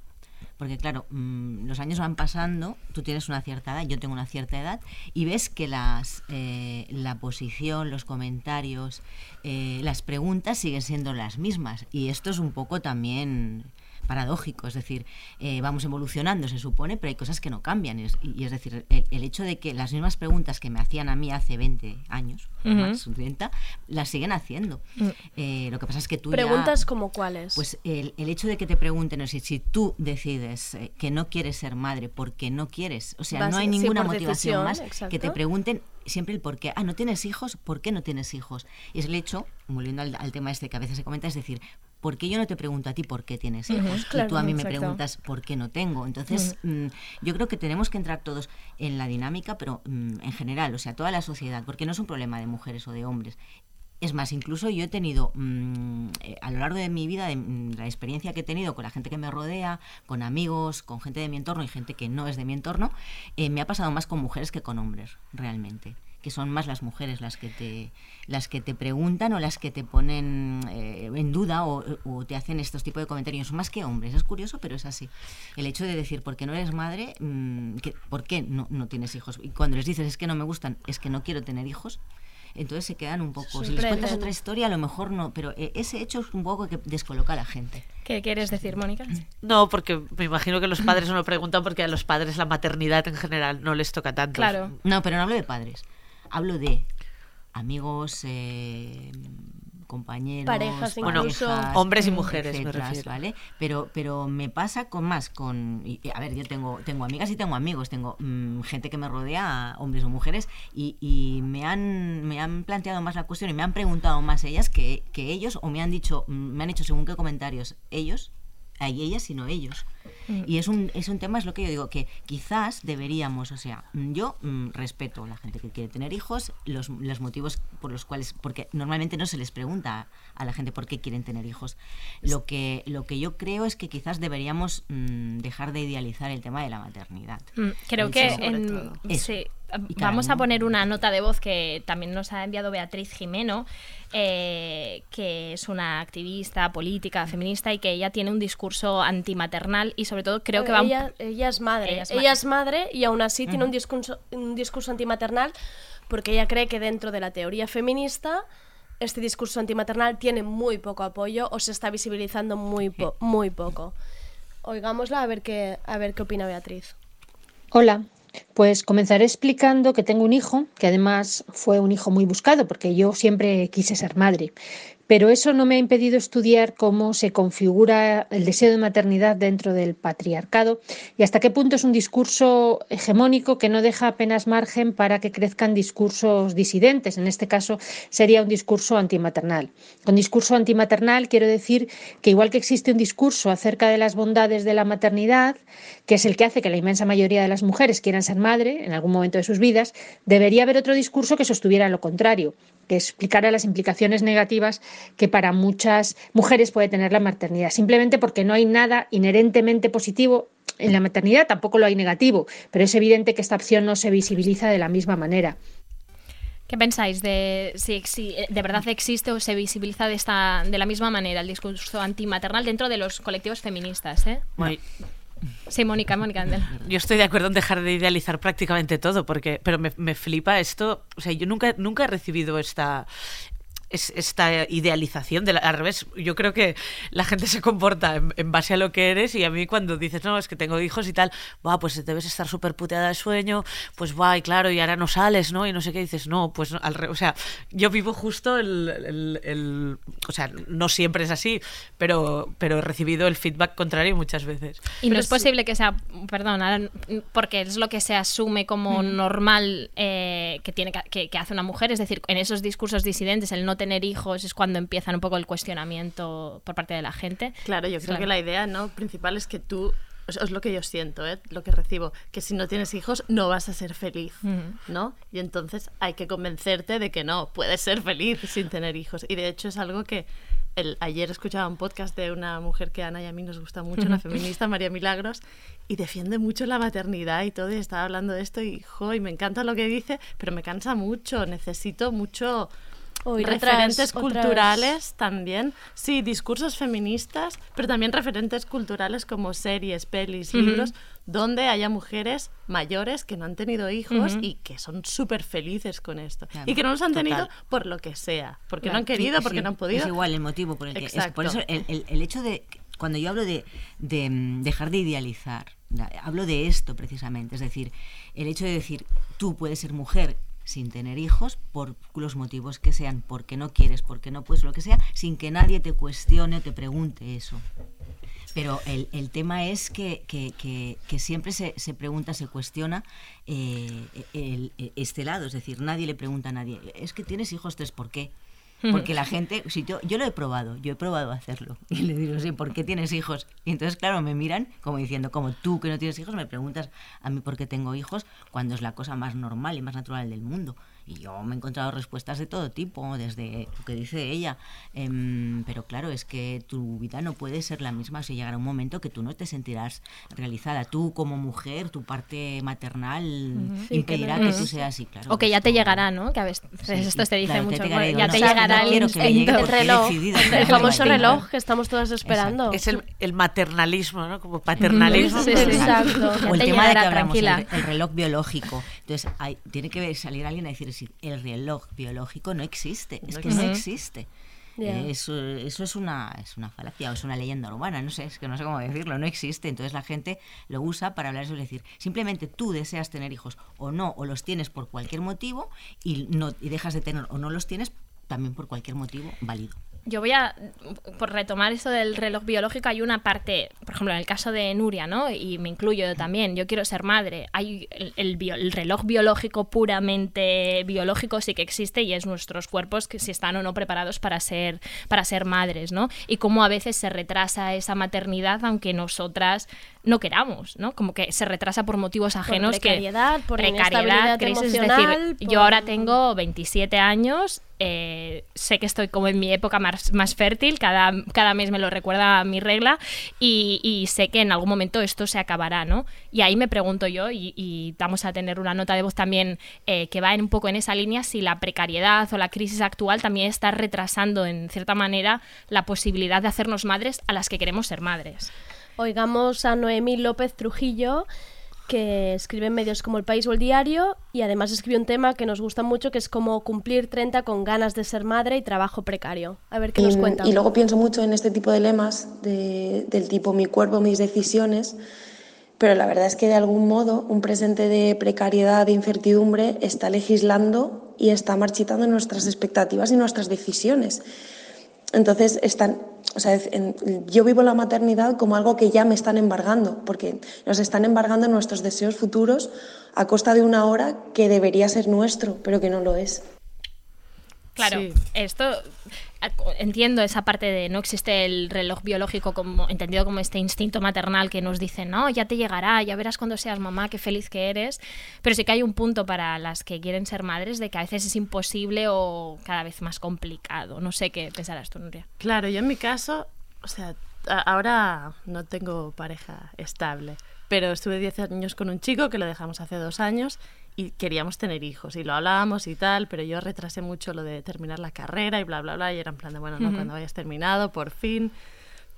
Porque claro, mm, los años van pasando, tú tienes una cierta edad, yo tengo una cierta edad, y ves que las, eh, la posición, los comentarios, eh, las preguntas siguen siendo las mismas. Y esto es un poco también paradójico, es decir, eh, vamos evolucionando, se supone, pero hay cosas que no cambian. Y es, y es decir, el, el hecho de que las mismas preguntas que me hacían a mí hace 20 años, o Ujú. más, 30, las siguen haciendo. Mm. Eh, lo que pasa es que tú ya- Preguntas como cuáles. pues el, el hecho de que te pregunten, o sea, si tú decides eh, que no quieres ser madre porque no quieres, o sea, Vas- no hay ninguna motivación decisión, más exacto. que te pregunten siempre el por qué. Ah, ¿no tienes hijos? ¿Por qué no tienes hijos? Y es el hecho, volviendo al, al tema este que a veces se comenta, es decir, ¿por qué yo no te pregunto a ti por qué tienes hijos? claro, y tú a mí me preguntas por qué no tengo. Entonces, mm, yo creo que tenemos que entrar todos en la dinámica, pero mm, en general, o sea, toda la sociedad, porque no es un problema de mujeres o de hombres. Es más, incluso yo he tenido mm, eh, a lo largo de mi vida, de la experiencia que he tenido con la gente que me rodea, con amigos, con gente de mi entorno y gente que no es de mi entorno, eh, me ha pasado más con mujeres que con hombres, realmente que son más las mujeres las que te las que te preguntan o las que te ponen eh, en duda o, o te hacen estos tipos de comentarios. Más que hombres es curioso pero es así. El hecho de decir porque no eres madre mm, que, por qué no, no tienes hijos y cuando les dices es que no me gustan es que no quiero tener hijos entonces se quedan un poco si les cuentas otra historia a lo mejor no pero eh, ese hecho es un poco que descoloca a la gente. ¿Qué quieres decir, Mónica? No, porque me imagino que los padres no lo preguntan porque a los padres la maternidad en general no les toca tanto. No, pero no hablo de padres. Hablo de amigos, eh, compañeros, Parejas Bueno, incluso. hombres y mujeres, me etcétera, refiero. ¿vale? Pero, pero me pasa con más, con... y- a ver, yo tengo, tengo amigas y tengo amigos, tengo mm, gente que me rodea, hombres o mujeres, y, y me, han, me han planteado más la cuestión y me han preguntado más ellas que, que ellos, o me han dicho, mm, me han hecho según qué comentarios ellos, hay ellas, sino ellos. Mm. Y es un, es un tema, es lo que yo digo, que quizás deberíamos, o sea, mm, yo mm, respeto a la gente que quiere tener hijos, los, los motivos por los cuales, porque normalmente no se les pregunta a la gente por qué quieren tener hijos. Lo que, lo que yo creo es que quizás deberíamos mm, dejar de idealizar el tema de la maternidad. Creo que en- sí, vamos a poner una nota de voz que también nos ha enviado Beatriz Jimeno, eh, que es una activista política, feminista y que ella tiene un discurso antimaternal y sobre todo creo que va ella, ella es madre. Ella Ella es es, ma- madre y aún así tiene un discurso, un discurso antimaternal porque ella cree que dentro de la teoría feminista este discurso antimaternal tiene muy poco apoyo o se está visibilizando muy, po- muy poco. Oigámosla a ver qué, a ver qué opina Beatriz. Hola, pues comenzaré explicando que tengo un hijo, que además fue un hijo muy buscado, porque yo siempre quise ser madre. Pero eso no me ha impedido estudiar cómo se configura el deseo de maternidad dentro del patriarcado y hasta qué punto es un discurso hegemónico que no deja apenas margen para que crezcan discursos disidentes. En este caso sería un discurso antimaternal. Con discurso antimaternal quiero decir que igual que existe un discurso acerca de las bondades de la maternidad, que es el que hace que la inmensa mayoría de las mujeres quieran ser madre en algún momento de sus vidas, debería haber otro discurso que sostuviera lo contrario, que explicara las implicaciones negativas que para muchas mujeres puede tener la maternidad, simplemente porque no hay nada inherentemente positivo en la maternidad, tampoco lo hay negativo, pero es evidente que esta opción no se visibiliza de la misma manera. ¿Qué pensáis de si, si de verdad existe o se visibiliza de esta de la misma manera el discurso antimaternal dentro de los colectivos feministas? ¿eh? Bueno, Sí, Mónica, Mónica. Andel. Yo estoy de acuerdo en dejar de idealizar prácticamente todo, porque, pero me, me flipa esto. O sea, yo nunca, nunca he recibido esta, es- esta idealización. De la- al revés, yo creo que la gente se comporta en, en base a lo que eres y a mí cuando dices, no, es que tengo hijos y tal, va, pues debes estar súper puteada de sueño, pues va, y claro, y ahora no sales, ¿no? Y no sé qué dices, no, pues al revés. O sea, yo vivo justo el, el- el- O sea, no siempre es así, pero, pero he recibido el feedback contrario muchas veces. Y no es posible que sea, perdón, porque es lo que se asume como Mm. normal eh, que, tiene que, que- que hace una mujer, es decir, en esos discursos disidentes, el no tener hijos es cuando empiezan un poco el cuestionamiento por parte de la gente. Claro, yo creo Claro. que la idea no principal es que tú, es lo que yo siento, ¿eh? lo que recibo, que si no tienes hijos no vas a ser feliz, Ujú. ¿no? Y entonces hay que convencerte de que no, puedes ser feliz sin tener hijos. Y de hecho es algo que el, ayer escuchaba un podcast de una mujer que a Ana y a mí nos gusta mucho, una feminista, María Milagros, y defiende mucho la maternidad y todo, y estaba hablando de esto y, jo, y me encanta lo que dice, pero me cansa mucho, necesito mucho Referentes otras- otras- culturales también, sí, discursos feministas, pero también referentes culturales como series, pelis, libros, donde haya mujeres mayores que no han tenido hijos y que son súper felices con esto. Claro, y que no los han total. tenido por lo que sea, porque no han querido, sí, porque sí, no han podido. Es igual el motivo por el que. es- por eso el, el- el hecho de. Cuando yo hablo de, de, mm, dejar de idealizar, hablo de esto precisamente. Es decir, el hecho de decir, tú puedes ser mujer sin tener hijos por los motivos que sean, porque no quieres, porque no puedes, lo que sea, sin que nadie te cuestione o te pregunte eso. Pero el, el tema es que, que- que- que siempre se, se pregunta, se cuestiona eh, el- este lado. Es decir, nadie le pregunta a nadie, es que tienes hijos tres, ¿por qué? Porque la gente, si yo, yo lo he probado, yo he probado hacerlo. Y le digo, sí, ¿por qué tienes hijos? Y entonces, claro, me miran como diciendo, como tú que no tienes hijos, me preguntas a mí por qué tengo hijos, cuando es la cosa más normal y más natural del mundo. Y yo me he encontrado respuestas de todo tipo, desde lo que dice ella. Em, pero claro, es que tu vida no puede ser la misma. si llegará un momento que tú no te sentirás realizada. Tú como mujer, tu parte maternal impedirá que que, no- tú seas así, claro. o que ya te llegará, ¿no? Que a veces Sí, esto te dice claro, mucho. te ya no, te no llegará el que llegue que el famoso reloj que estamos todos esperando. Es el, el maternalismo, ¿no? Como paternalismo. Sí, exacto. O el te tema de que hablamos, el, el reloj biológico. Entonces, hay, tiene que salir alguien a decir, si el reloj biológico no existe, es que no existe. Eh, Eso, eso es una es una falacia o es una leyenda urbana, no sé, es que no sé cómo decirlo, no existe. Entonces la gente lo usa para hablar de eso, es decir, simplemente tú deseas tener hijos o no, o los tienes por cualquier motivo y no y dejas de tener o no los tienes también por cualquier motivo válido. Yo voy a, por retomar esto del reloj biológico, hay una parte, por ejemplo, en el caso de Nuria, ¿no? Y me incluyo yo también, yo quiero ser madre. Hay el, el reloj biológico puramente biológico sí que existe y es nuestros cuerpos que si están o no preparados para ser, para ser madres, ¿no? Y cómo a veces se retrasa esa maternidad aunque nosotras no queramos, ¿no? Como que se retrasa por motivos ajenos que precariedad, por precariedad, inestabilidad crisis, es decir, por- yo ahora tengo 27 años, eh, sé que estoy como en mi época más, más fértil, cada, cada mes me lo recuerda mi regla y, y sé que en algún momento esto se acabará, ¿no? Y ahí me pregunto yo, y, y vamos a tener una nota de voz también eh, que va en un poco en esa línea, si la precariedad o la crisis actual también está retrasando en cierta manera la posibilidad de hacernos madres a las que queremos ser madres. Oigamos a Noemí López Trujillo, que escribe en medios como El País o El Diario y además escribe un tema que nos gusta mucho, que es como cumplir 30 con ganas de ser madre y trabajo precario. A ver qué nos cuenta. Y luego pienso mucho en este tipo de lemas de- del tipo mi cuerpo, mis decisiones, pero la verdad es que de algún modo un presente de precariedad, de incertidumbre, está legislando y está marchitando nuestras expectativas y nuestras decisiones. Entonces, están, o sea, en- yo vivo la maternidad como algo que ya me están embargando, porque nos están embargando nuestros deseos futuros a costa de una hora que debería ser nuestro, pero que no lo es. Claro, Sí. esto entiendo esa parte de no existe el reloj biológico como entendido como este instinto maternal que nos dice, no, ya te llegará, ya verás cuando seas mamá, qué feliz que eres. Pero sí que hay un punto para las que quieren ser madres de que a veces es imposible o cada vez más complicado. No sé qué pensarás tú, Nuria. Claro, yo en mi caso, o sea, ahora no tengo pareja estable, pero estuve 10 años con un chico que lo dejamos hace dos años y queríamos tener hijos y lo hablábamos y tal, pero yo retrasé mucho lo de terminar la carrera y bla, bla, bla, y era en plan de, bueno, no, Ujú. cuando hayas terminado, por fin.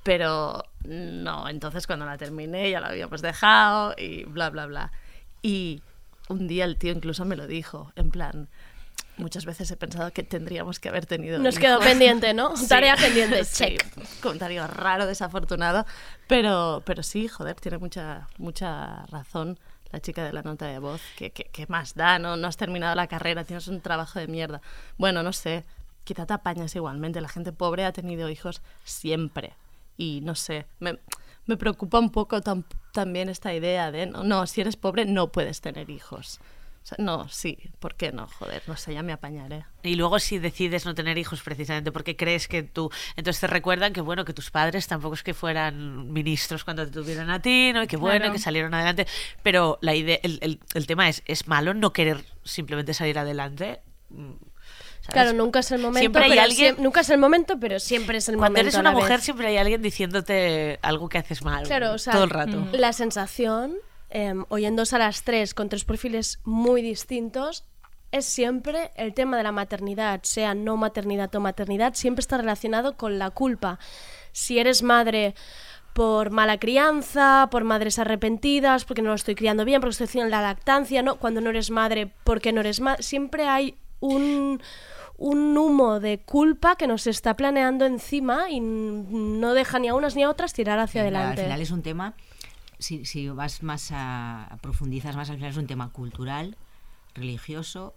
Pero no, entonces cuando la terminé ya la habíamos dejado y bla, bla, bla. Y un día el tío incluso me lo dijo, en plan, muchas veces he pensado que tendríamos que haber tenido Nos quedó hijos". pendiente, ¿no? Sí, Tarea pendiente, sí, check. comentario raro, desafortunado, pero, pero sí, joder, tiene mucha, mucha razón la chica de la nota de voz, que, que, que más da, ¿no? No has terminado la carrera, tienes un trabajo de mierda. Bueno, no sé, quizá te apañas igualmente, la gente pobre ha tenido hijos siempre y no sé, me, me preocupa un poco tam- también esta idea de, no, no, si eres pobre no puedes tener hijos. O sea, no, sí, ¿por qué no? Joder, no sé, ya me apañaré. Y luego si decides no tener hijos precisamente porque crees que tú... Entonces te recuerdan que, bueno, que tus padres tampoco es que fueran ministros cuando te tuvieron a ti, ¿no? Y que bueno, Claro. que salieron adelante. Pero la idea, el, el- el tema es, ¿es malo no querer simplemente salir adelante? Mm, ¿sabes? Claro, nunca es el momento, Siempre hay pero alguien... nunca es el momento, pero siempre es el Cuando momento. eres a una vez. mujer siempre hay alguien diciéndote algo que haces mal. Claro, o sea, todo el rato. la sensación, eh, oyéndose a las tres con tres perfiles muy distintos, es siempre el tema de la maternidad, sea no maternidad o maternidad, siempre está relacionado con la culpa. Si eres madre por mala crianza, por madres arrepentidas, porque no lo estoy criando bien, porque estoy haciendo la lactancia, ¿no? Cuando no eres madre, porque no eres madre, siempre hay un, un humo de culpa que nos está planeando encima y no deja ni a unas ni a otras tirar hacia adelante. Al final es un tema, si, si vas más a, a profundizas más, al final es un tema cultural, religioso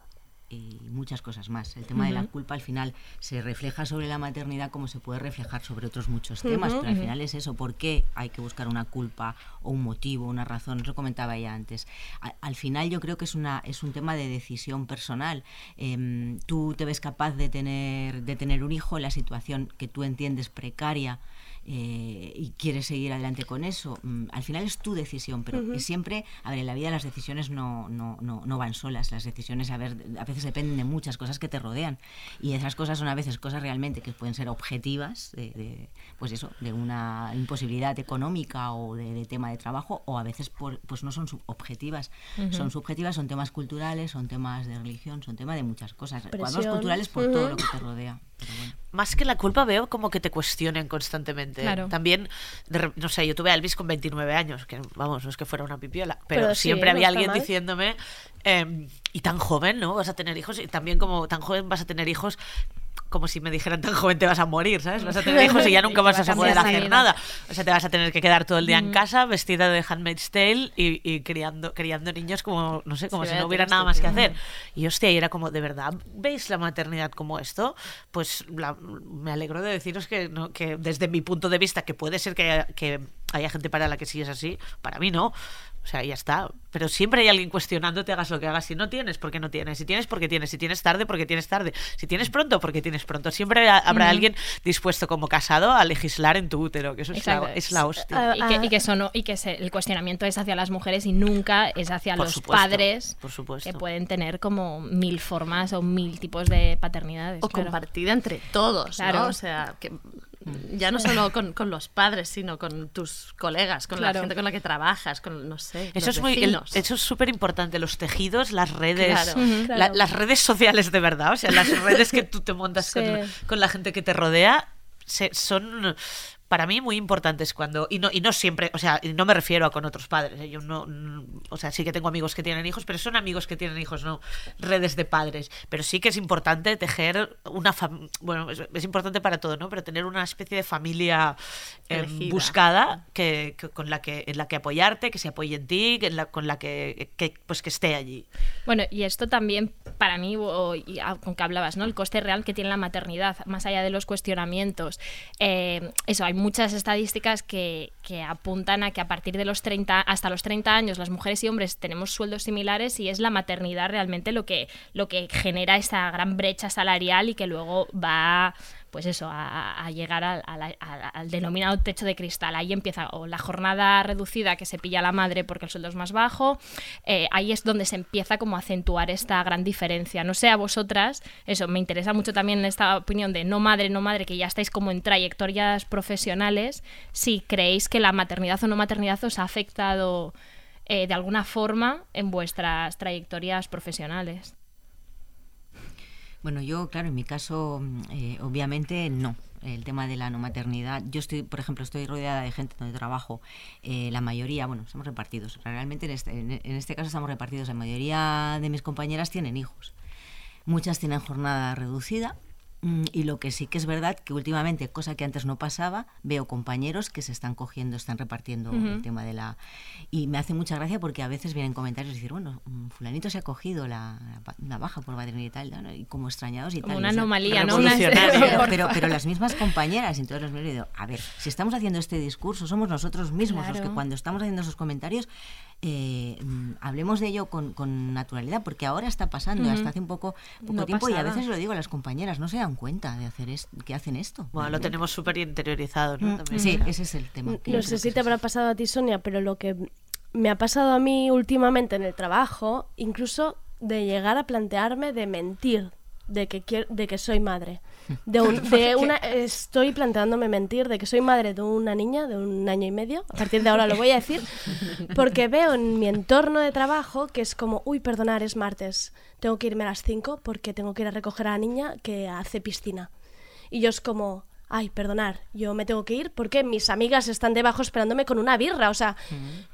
y muchas cosas más. El tema de la culpa al final se refleja sobre la maternidad como se puede reflejar sobre otros muchos temas, pero al final es eso, ¿por qué hay que buscar una culpa o un motivo, una razón? Os lo comentaba ya antes. A- al final yo creo que es, una, es un tema de decisión personal. Em, tú te ves capaz de tener, de tener un hijo en la situación que tú entiendes precaria eh, y quieres seguir adelante con eso, mm, al final es tu decisión, pero siempre, a ver, en la vida las decisiones no, no, no, no van solas, las decisiones a, ver, a veces dependen de muchas cosas que te rodean y esas cosas son a veces cosas realmente que pueden ser objetivas, de, de, pues eso, de una imposibilidad económica o de, de tema de trabajo, o a veces por- pues no son subjetivas, Ujú. son subjetivas, son temas culturales, son temas de religión, son temas de muchas cosas, cuadros culturales por todo lo que te rodea. pero bueno. Más que la culpa veo como que te cuestionen constantemente. Claro. También, de no sé, yo tuve a Elvis con 29 años, que vamos, no es que fuera una pipiola, pero, siempre había alguien mal. diciéndome, em, y tan joven, ¿no? Vas a tener hijos, y también como tan joven vas a tener hijos como si me dijeran tan joven te vas a morir, ¿sabes? Vas a tener hijos y ya nunca Y vas va a poder hacer nada. O sea, te vas a tener que quedar todo el día en Mm. casa vestida de Handmaid's Tale y, y criando, criando niños como, no sé, como Sí, si no hubiera nada más que hacer. Y hostia, y era como, ¿de verdad veis la maternidad como esto? Pues la- me alegro de deciros que, no, que desde mi punto de vista, que puede ser que haya, que haya gente para la que sí es así, para mí no. O sea, ya está. Pero siempre hay alguien cuestionándote, hagas lo que hagas. Si no tienes, porque no tienes. Si tienes, porque tienes. Si tienes tarde, porque tienes tarde. Si tienes pronto, porque tienes pronto. Siempre ha- habrá alguien dispuesto como casado a legislar en tu útero, que eso es la, Exacto. es la hostia. Y que, y que eso no- y que se- el cuestionamiento es hacia las mujeres y nunca es hacia Por los supuesto, padres por supuesto. que pueden tener como mil formas o mil tipos de paternidades. O claro. compartida entre todos, Claro. ¿no? O sea, que ya no solo con, con los padres, sino con tus colegas, con Claro. la gente con la que trabajas, con, no sé, Eso los es muy, el- eso es súper importante, los tejidos, las redes, Claro. Ujú. la- Claro. las redes sociales de verdad, o sea, las redes que tú te montas Sí. con, con la gente que te rodea, se- son para mí muy importantes cuando y no y no siempre, o sea, no me refiero a con otros padres, ¿eh? yo no, mm, o sea, sí que tengo amigos que tienen hijos, pero son amigos que tienen hijos, no redes de padres, pero sí que es importante tejer una fam- bueno, es, es importante para todo, ¿no? Pero tener una especie de familia eh, buscada que, que- con la que en la que apoyarte, que se apoye en ti, que en la- con la que, que, pues que esté allí. Bueno, y esto también para mí, o, y con que hablabas, ¿no? El coste real que tiene la maternidad, más allá de los cuestionamientos. Eh, eso, hay muchas estadísticas que, que apuntan a que a partir de los 30, hasta los 30 años, las mujeres y hombres tenemos sueldos similares y es la maternidad realmente lo que, lo que genera esa gran brecha salarial y que luego va pues eso, a, a llegar al, al denominado techo de cristal. Ahí empieza o la jornada reducida que se pilla la madre porque el sueldo es más bajo, eh, ahí es donde se empieza como a acentuar esta gran diferencia. No sé a vosotras, eso, me interesa mucho también esta opinión de no madre, no madre, que ya estáis como en trayectorias profesionales, si creéis que la maternidad o no maternidad os ha afectado eh, de alguna forma en vuestras trayectorias profesionales. Bueno, yo, claro, en mi caso, mm, eh, obviamente no. El tema de la no maternidad. Yo estoy, por ejemplo, estoy rodeada de gente donde trabajo. eh, la mayoría, bueno, estamos repartidos. Realmente en este, en, en este caso estamos repartidos. La mayoría de mis compañeras tienen hijos. Muchas tienen jornada reducida. Mm, Y lo que sí que es verdad que últimamente, cosa que antes no pasaba, veo compañeros que se están cogiendo, están repartiendo el tema de la... Y me hace mucha gracia porque a veces vienen comentarios y decir, bueno, mm, fulanito se ha cogido la, la baja por maternidad y tal, ¿no? y como extrañados y Como tal. una anomalía, ¿no? Una pero, pero las mismas compañeras, entonces los medios digo, a ver, si estamos haciendo este discurso, somos nosotros mismos los que cuando estamos haciendo esos comentarios, eh, mm, hablemos de ello con, con naturalidad, porque ahora está pasando, Ujú. hasta hace un poco, poco No tiempo, y a veces lo digo a las compañeras, no se dan cuenta de hacer es- que hacen esto. Bueno, lo tenemos súper interiorizado, ¿no? Mm, También. Sí, ese es el tema. que yo No sé si te habrá pasado a ti, Sonia, pero lo que me ha pasado a mí últimamente en el trabajo, incluso de llegar a plantearme de mentir de que quiero, de que soy madre. De, un- de una estoy planteándome mentir de que soy madre de una niña de un año y medio. A partir de ahora lo voy a decir porque veo en mi entorno de trabajo que es como, uy, perdonar, es martes. Tengo que irme a las 5 porque tengo que ir a recoger a la niña que hace piscina. Y yo es como, ay, perdonar, yo me tengo que ir porque mis amigas están debajo esperándome con una birra. O sea,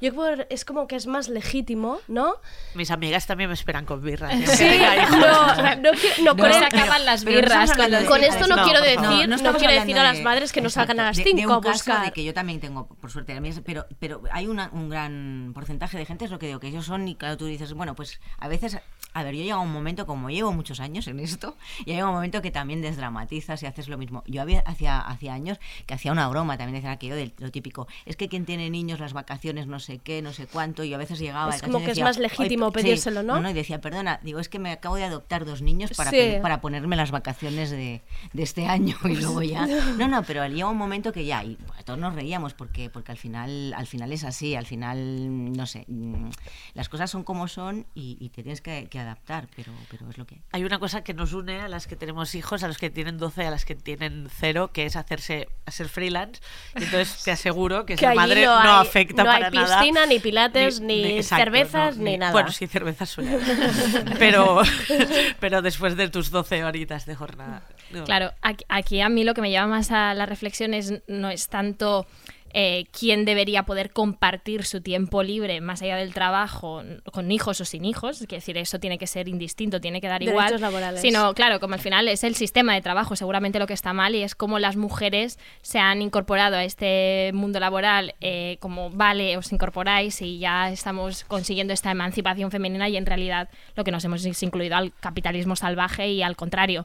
yo por- es como que es más legítimo, ¿no? Mis amigas también me esperan con birras. ¿eh? Sí, no, no, no, No con, se acaban las birras con esto no, No, quiero decir, no, quiero decir a las madres que no salgan a las exacto, de- 5 de a un caso buscar. de que yo también tengo, por suerte, pero, pero hay una- un gran porcentaje de gente, es lo que digo, que ellos son, y claro, tú dices, bueno, pues a veces, a ver, yo llego a un momento, como llevo muchos años en esto, y llega un momento que también desdramatizas y haces lo mismo. Yo había, hacía, hacía años que hacía una broma, también decían aquello de lo típico, es que quien tiene niños, las vacaciones, no sé qué, no sé cuánto, y yo a veces llegaba... Es como que es decía, más "Oye, legítimo sí, pedírselo, ¿no? Y decía, perdona, digo, es que me acabo de adoptar dos niños para, Sí. para ponerme las vacaciones de, de este año y luego ya... No, no, pero llega un momento que ya, y bueno, todos nos reíamos porque, porque al, final, al final es así, al final, no sé, mm, las cosas son como son y, y te tienes que, que adaptar, pero, pero es lo que hay. Hay una cosa que nos une a las que tenemos hijos, a los que tienen 12, a las que tienen cero, que es hacerse a ser freelance. Y entonces te aseguro que, Que ser madre no no, hay- afecta no hay para nada. piscina, ni pilates, ni exacto, cervezas, ni nada. Bueno, sí, cervezas haber. pero, pero después de tus 12 horitas de jornada. no. Claro, aquí, aquí a mí lo que me lleva más a la reflexión es, no es tanto eh, quién debería poder compartir su tiempo libre más allá del trabajo con hijos o sin hijos. Es decir, eso tiene que ser indistinto, tiene que dar igual. Derechos laborales. Sino, claro, como al final es el sistema de trabajo seguramente lo que está mal y es como las mujeres se han incorporado a este mundo laboral eh, como, vale, os incorporáis y ya estamos consiguiendo esta emancipación femenina y en realidad lo que nos hemos es incluido al capitalismo salvaje y al contrario.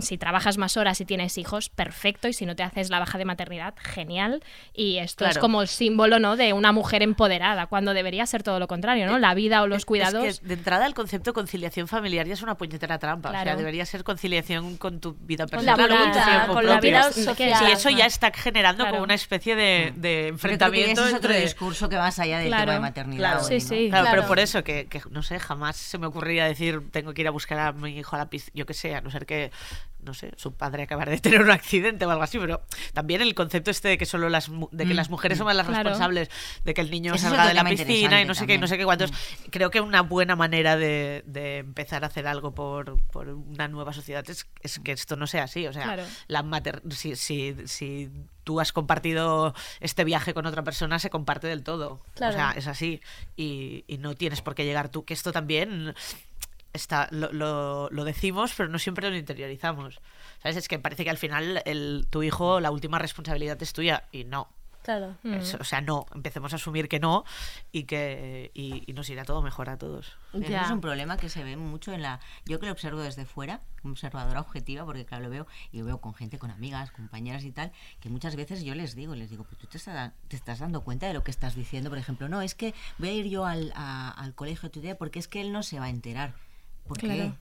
Si trabajas más horas y tienes hijos, perfecto. Y si no te haces la baja de maternidad, genial. Y esto es Claro. como el símbolo ¿no? de una mujer empoderada, cuando debería ser todo lo contrario, ¿no? La vida o los cuidados. Es que de entrada el concepto conciliación familiar ya es una puñetera trampa. O sea, Claro. debería ser conciliación con tu vida Con la personal. con tu tiempo con la vida Sí, social. Y eso ya está generando Claro. como una especie de, de Pero creo que enfrentamiento ese es otro entre... discurso que va más allá del Claro, tema de maternidad. Claro, hoy, ¿no? Claro, pero Claro. por eso que, que, no sé, jamás se me ocurriría decir tengo que ir a buscar a mi hijo a la piscina, yo que sé, a no ser que, no sé, su padre acabara de tener un accidente o algo así, pero también el concepto este de que solo las mu- de que Mm, las mujeres somos las Claro. responsables de que el niño salga de la piscina y no sé qué, y no sé qué cuántos. Mm. Creo que una buena manera de, de empezar a hacer algo por, por una nueva sociedad es, es que esto no sea así, o sea, Claro. la mater si, si, si tú has compartido este viaje con otra persona, se comparte del todo. Claro. O sea, es así. Y, y no tienes por qué llegar tú, que esto también está, lo, lo, lo decimos, pero no siempre lo interiorizamos. ¿Sabes? Es que parece que al final el, tu hijo, la última responsabilidad es tuya, y no. Claro. Es- o sea, no, empecemos a asumir que no y que y, y nos irá todo mejor a todos. Ya. eso es un problema que se ve mucho en la. Yo que lo observo desde fuera, observadora objetiva, porque claro, lo veo y lo veo con gente, con amigas, compañeras y tal, que muchas veces yo les digo, les digo, pues tú te, estás- te estás dando cuenta de lo que estás diciendo, por ejemplo, no, es que voy a ir yo al, a- al colegio tu día porque es que él no se va a enterar. ¿Por? Claro.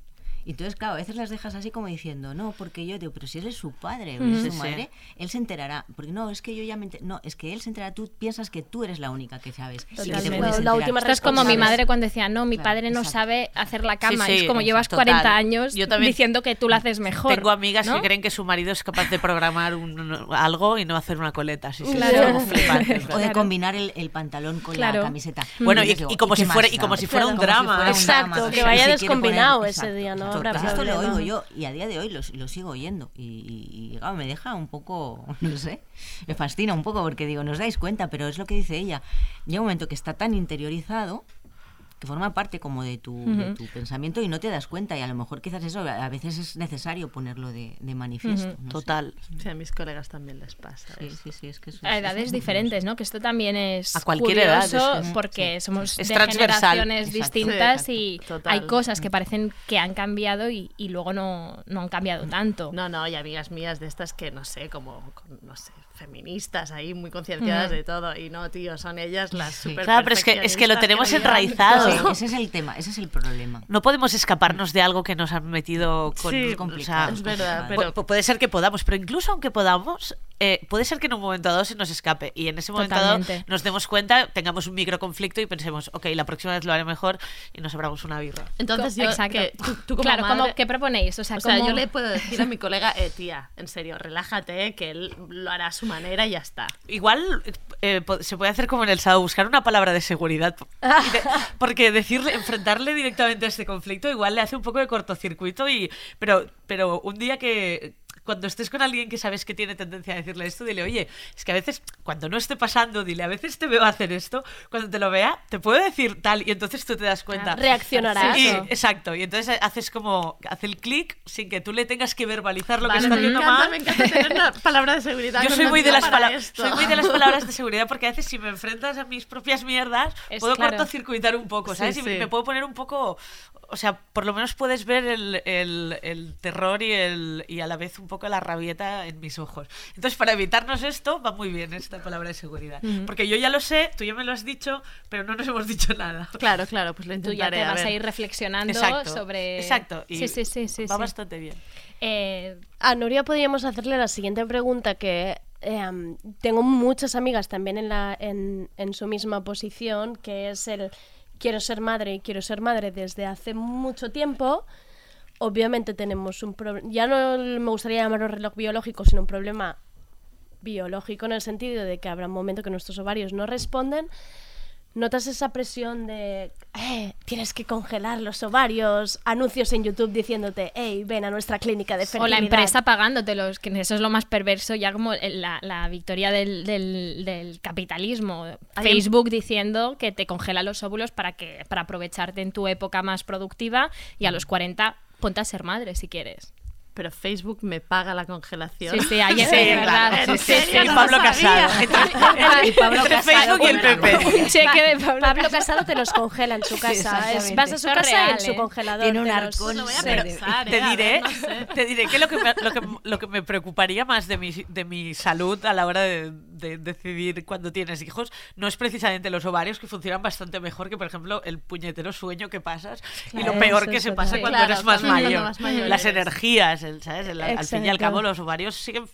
Y entonces, claro, a veces las dejas así como diciendo, no, porque yo digo, pero si él es su padre o es Sí, su sí. madre, él se enterará. Porque no, es que yo ya me enter- No, es que él se enterará, tú piensas que tú eres la única que sabes. y que te Totalmente. puedes La enterar. última Esto es como mi madre cuando decía, no, mi Claro, padre no exacto. sabe hacer la cama. Sí, es como llevas total. 40 años Yo también diciendo que tú lo haces mejor. Tengo amigas ¿no? que creen que su marido es capaz de programar un- algo y no hacer una coleta. Sí, sí, sí, Claro. como flipantes, O de combinar el, el pantalón con Claro. la camiseta. Bueno, y- como si fuera- y como si fuera un drama. Exacto, que vaya descombinado ese día, no Habrá Esto lo oigo yo y a día de hoy lo, lo sigo oyendo. Y, claro, me deja un poco, no sé, me fascina un poco porque digo, no os dais cuenta, pero es lo que dice ella. Llega un momento que está tan interiorizado que forma parte como de tu, de tu pensamiento y no te das cuenta y a lo mejor quizás eso a veces es necesario ponerlo de, de manifiesto. Ujú. no sé. Total. Sí, a mis colegas también les pasa. Sí, sí, sí, es que eso a es- edades es diferentes, ¿no? Que esto también es A cualquier edad, es porque somos Es de transversal. generaciones Exacto. distintas Sí, y. Total. hay cosas que parecen que han cambiado y, y luego no, no han cambiado tanto. No, no, y amigas mías de estas que, no sé, como, con- no sé, feministas ahí, muy concienciadas Ujú. de todo. Y no, tío, son ellas las Sí. super Claro, pero es que- es que lo tenemos enraizado. Sí, ese es el tema, ese es el problema. No podemos escaparnos de algo que nos han metido con Sí, o complicado, sea, es verdad, pero- pu- puede ser que podamos, pero incluso aunque podamos, eh, puede ser que en un momento dado se nos escape y en ese momento dado nos demos cuenta, tengamos un micro conflicto y pensemos, ok, la próxima vez lo haré mejor y nos abramos una birra. Entonces, yo, Exacto. que tú, tú como claro, madre- ¿cómo- ¿qué proponéis? O sea, O sea, ¿cómo- yo le puedo decir a mi colega, eh, tía, en serio, relájate, que él lo hará a manera y ya está. Igual eh, se puede hacer como en el sábado, buscar una palabra de seguridad. De- porque decirle, enfrentarle directamente a este conflicto igual le hace un poco de cortocircuito y pero, pero un día que cuando estés con alguien que sabes que tiene tendencia a decirle esto, dile, oye, es que a veces, cuando no esté pasando, dile, a veces te veo hacer esto, cuando te lo vea, te puedo decir tal, y entonces tú te das cuenta. Reaccionarás. Y- exacto, y entonces haces como, hace el clic sin que tú le tengas que verbalizar lo Vale, que está haciendo mal. me encanta tener una palabra de seguridad. Yo soy muy, de las soy muy de las palabras de seguridad porque a veces si me enfrentas a mis propias mierdas Es puedo claro. cortocircuitar un poco, Sí, ¿sabes? Y sí. me puedo poner un poco... O sea, por lo menos puedes ver el, el- el terror y, el, y a la vez un poco la rabieta en mis ojos. Entonces, para evitarnos esto, va muy bien esta palabra de seguridad. Porque yo ya lo sé, tú ya me lo has dicho, pero no nos hemos dicho nada. Claro, claro, pues lo Tú intentaré. ya te vas a ir reflexionando Exacto, sobre... exacto. Y Sí, sí, sí, sí. va sí. bastante bien. Eh, A Nuria podríamos hacerle la siguiente pregunta que eh, tengo muchas amigas también en, la, en, en su misma posición, que es el quiero ser madre y quiero ser madre desde hace mucho tiempo. Obviamente tenemos un problema, ya no me gustaría llamarlo reloj biológico, sino un problema biológico en el sentido de que habrá un momento que nuestros ovarios no responden. ¿Notas esa presión de eh, tienes que congelar los ovarios? Anuncios en YouTube diciéndote, hey, ven a nuestra clínica de O fertilidad. la empresa pagándotelos, que eso es lo más perverso, ya como la, la victoria del, del- del capitalismo. Facebook diciendo que te congela los óvulos para, que, para aprovecharte en tu época más productiva y a los 40 ponte a ser madre si quieres. Pero Facebook me paga la congelación. Sí, sí, sí, verdad. ¿En Sí, sí, serio? sí. No Y Pablo lo Casado. Y Pablo Entre Casado, Facebook y el PP. Cheque de Pa- Pablo, Casado te los congela en su casa. Es- exactamente. vas a su Eso es casa y en real, su ¿eh? congelador. Tiene un te los- arcón. Lo voy a Pero pensar, te eh, a diré, ver, no sé. te diré que lo que, me, lo, que, lo que me preocuparía más de mi, de mi salud a la hora de, de decidir cuando tienes hijos no es precisamente los ovarios que funcionan bastante mejor que, por ejemplo, el puñetero sueño que pasas y lo peor que se pasa cuando Claro, eres más mayor. más mayor Las energías, el, ¿sabes? El- al fin y al cabo los ovarios siguen,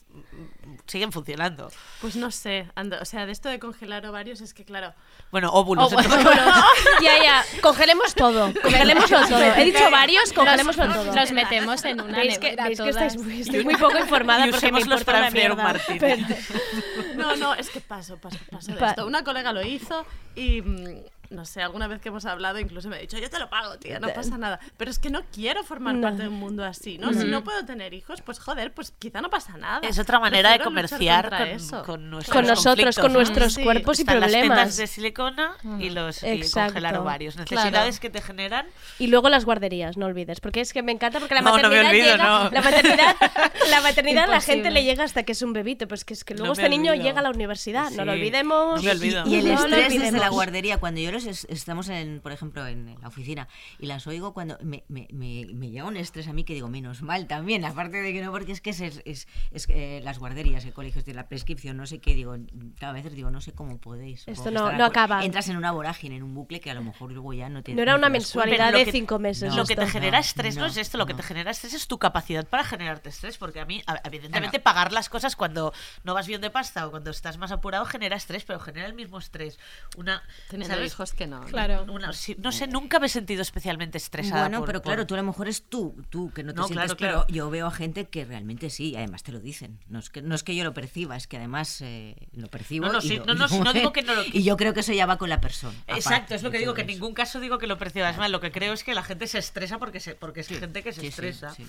siguen funcionando. Pues no sé, anda- o sea, de esto de congelar ovarios es que, claro... Bueno, óvulos. Oh, Ya, ya, congelemos todo. Congelémoslo todo. He dicho varios, congelémoslo Los- todo. los metemos en una ¿Veis que, veis que estáis muy, estoy muy poco informada Y porque me importa. Martín. Pero- No, no, es que paso, paso, paso de Pa- esto. Una colega lo hizo y, mm, no sé, alguna vez que hemos hablado incluso me ha dicho, yo te lo pago, tía, no pasa nada. Pero es que no quiero formar No. parte de un mundo así, ¿no? Si no puedo tener hijos, pues joder, pues quizá no pasa nada. Es otra manera de Prefiero luchar comerciar con, eso. con nuestros Con nosotros, con ¿no? nuestros cuerpos y Están Las problemas. tetas de silicona y los y congelar ovarios. Claro. Necesidades que te generan. Y luego las guarderías, no olvides, porque es que me encanta porque la No, no me maternidad olvido, llega, no. la maternidad, la maternidad a la gente le llega hasta que es un bebito, pues que es que luego No este niño llega a la universidad, no lo Sí, olvidemos. no me olvido. Y el no lo estrés desde la guardería, cuando yo los es- estamos en, por ejemplo, en la oficina y las oigo cuando me, me, me, me llega un estrés a mí que digo, menos mal también, aparte de que no, porque es que es, es, es- es que las guarderías, el colegios de la prescripción, no sé qué, digo, a veces digo, no sé cómo podéis. Esto no- no acaba. Entras en una vorágine, en un bucle que a lo mejor luego ya no te No era una mensualidad de que- cinco meses. Lo que te genera estrés no, no, es esto, lo que no. te genera estrés es tu capacidad para generarte estrés, porque a mí, evidentemente, pagar las cosas cuando no vas bien de pasta o cuando estás más apurado genera estrés, pero genera el mismo estrés. Una, ¿sabes? hijos que no. Claro. No sé, nunca me he sentido especialmente estresada. Bueno, por- pero por- claro, tú a lo mejor es tú, tú que no te No, sientes, claro, claro. pero yo veo a gente que realmente sí, y además te lo dicen. No es que, no es que yo lo perciba, es que además eh, lo percibo. No, no, y sí, lo- no, no, sí, no digo que no lo- Y yo creo que eso ya va con la persona. Exacto, aparte es lo que digo, que en ningún caso digo que lo percibas mal, lo que creo es que la gente se estresa porque, se, porque es gente que se sí, sí, estresa. sí.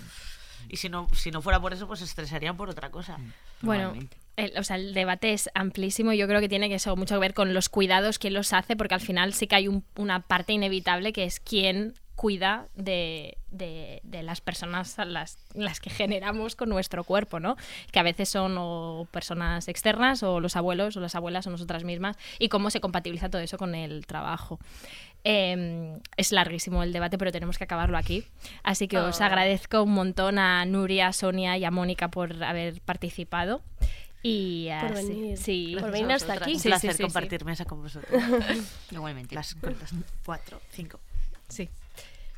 Y si no, si no fuera por eso, pues se estresarían por otra cosa. Bueno, Probablemente. el, o sea, el debate es amplísimo y yo creo que tiene que eso mucho que ver con los cuidados, quién los hace, porque al final sí que hay un- una parte inevitable que es quién cuida de, de- de las personas a las, las que generamos con nuestro cuerpo, ¿no? Que a veces son o personas externas o los abuelos o las abuelas o nosotras mismas y cómo se compatibiliza todo eso con el trabajo. Eh, es larguísimo el debate, pero tenemos que acabarlo aquí. Así que os Oh. agradezco un montón a Nuria, a Sonia y a Mónica por haber participado. Y Por así- venir. sí. Por venir hasta aquí. Un Sí, placer sí, compartir mesa con vosotros. Igualmente. Las, las cuatro, cinco. Sí.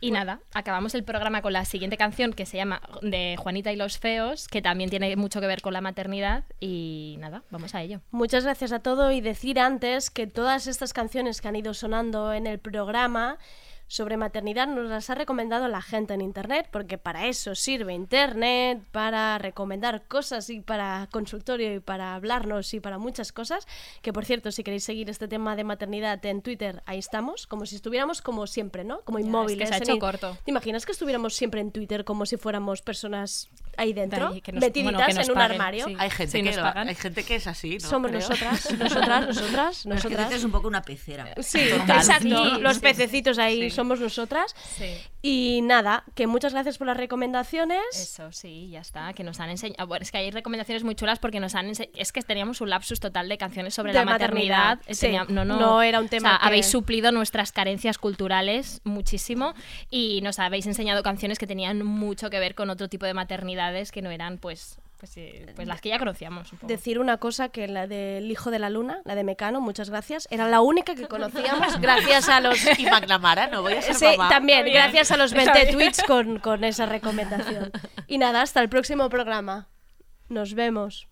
Y nada, acabamos el programa con la siguiente canción que se llama de Juanita y los Feos, que también tiene mucho que ver con la maternidad. Y nada, vamos a ello. Muchas gracias a todo y decir antes que todas estas canciones que han ido sonando en el programa sobre maternidad nos las ha recomendado la gente en internet, porque para eso sirve internet, para recomendar cosas y para consultorio y para hablarnos y para muchas cosas. Que por cierto, si queréis seguir este tema de maternidad en Twitter, ahí estamos, como si estuviéramos como siempre, ¿no? Como Ya, es que inmóviles. se ha en hecho in- corto. ¿Te imaginas que estuviéramos siempre en Twitter como si fuéramos personas ahí dentro, ahí, nos- metiditas bueno, en un paguen, armario? sí. Hay gente, Sí, que lo- hay gente que es así, ¿no? Somos Creo. nosotras, nosotras, nosotras, Pero es que nosotras. es un poco una pecera. Sí, Total. exacto. Sí, los pececitos ahí Sí. Somos nosotras. Sí. Y nada, que muchas gracias por las recomendaciones. Eso, sí, ya está. Que nos han enseñado. Bueno, es que hay recomendaciones muy chulas porque nos han ense- Es que teníamos un lapsus total de canciones sobre De la maternidad. maternidad, Eh, sí. tenía- no, no, No era un o sea, tema que- Habéis suplido nuestras carencias culturales muchísimo y nos habéis enseñado canciones que tenían mucho que ver con otro tipo de maternidades que no eran, pues, pues, eh, pues las que ya conocíamos. un poco. Decir una cosa que la del Hijo de la Luna, la de Mecano, muchas gracias, era la única que conocíamos gracias a los... Y McNamara, no voy a ser Sí, mamá. también, Bien. gracias a los Está 20 bien. tweets con, con esa recomendación. Y nada, hasta el próximo programa. Nos vemos.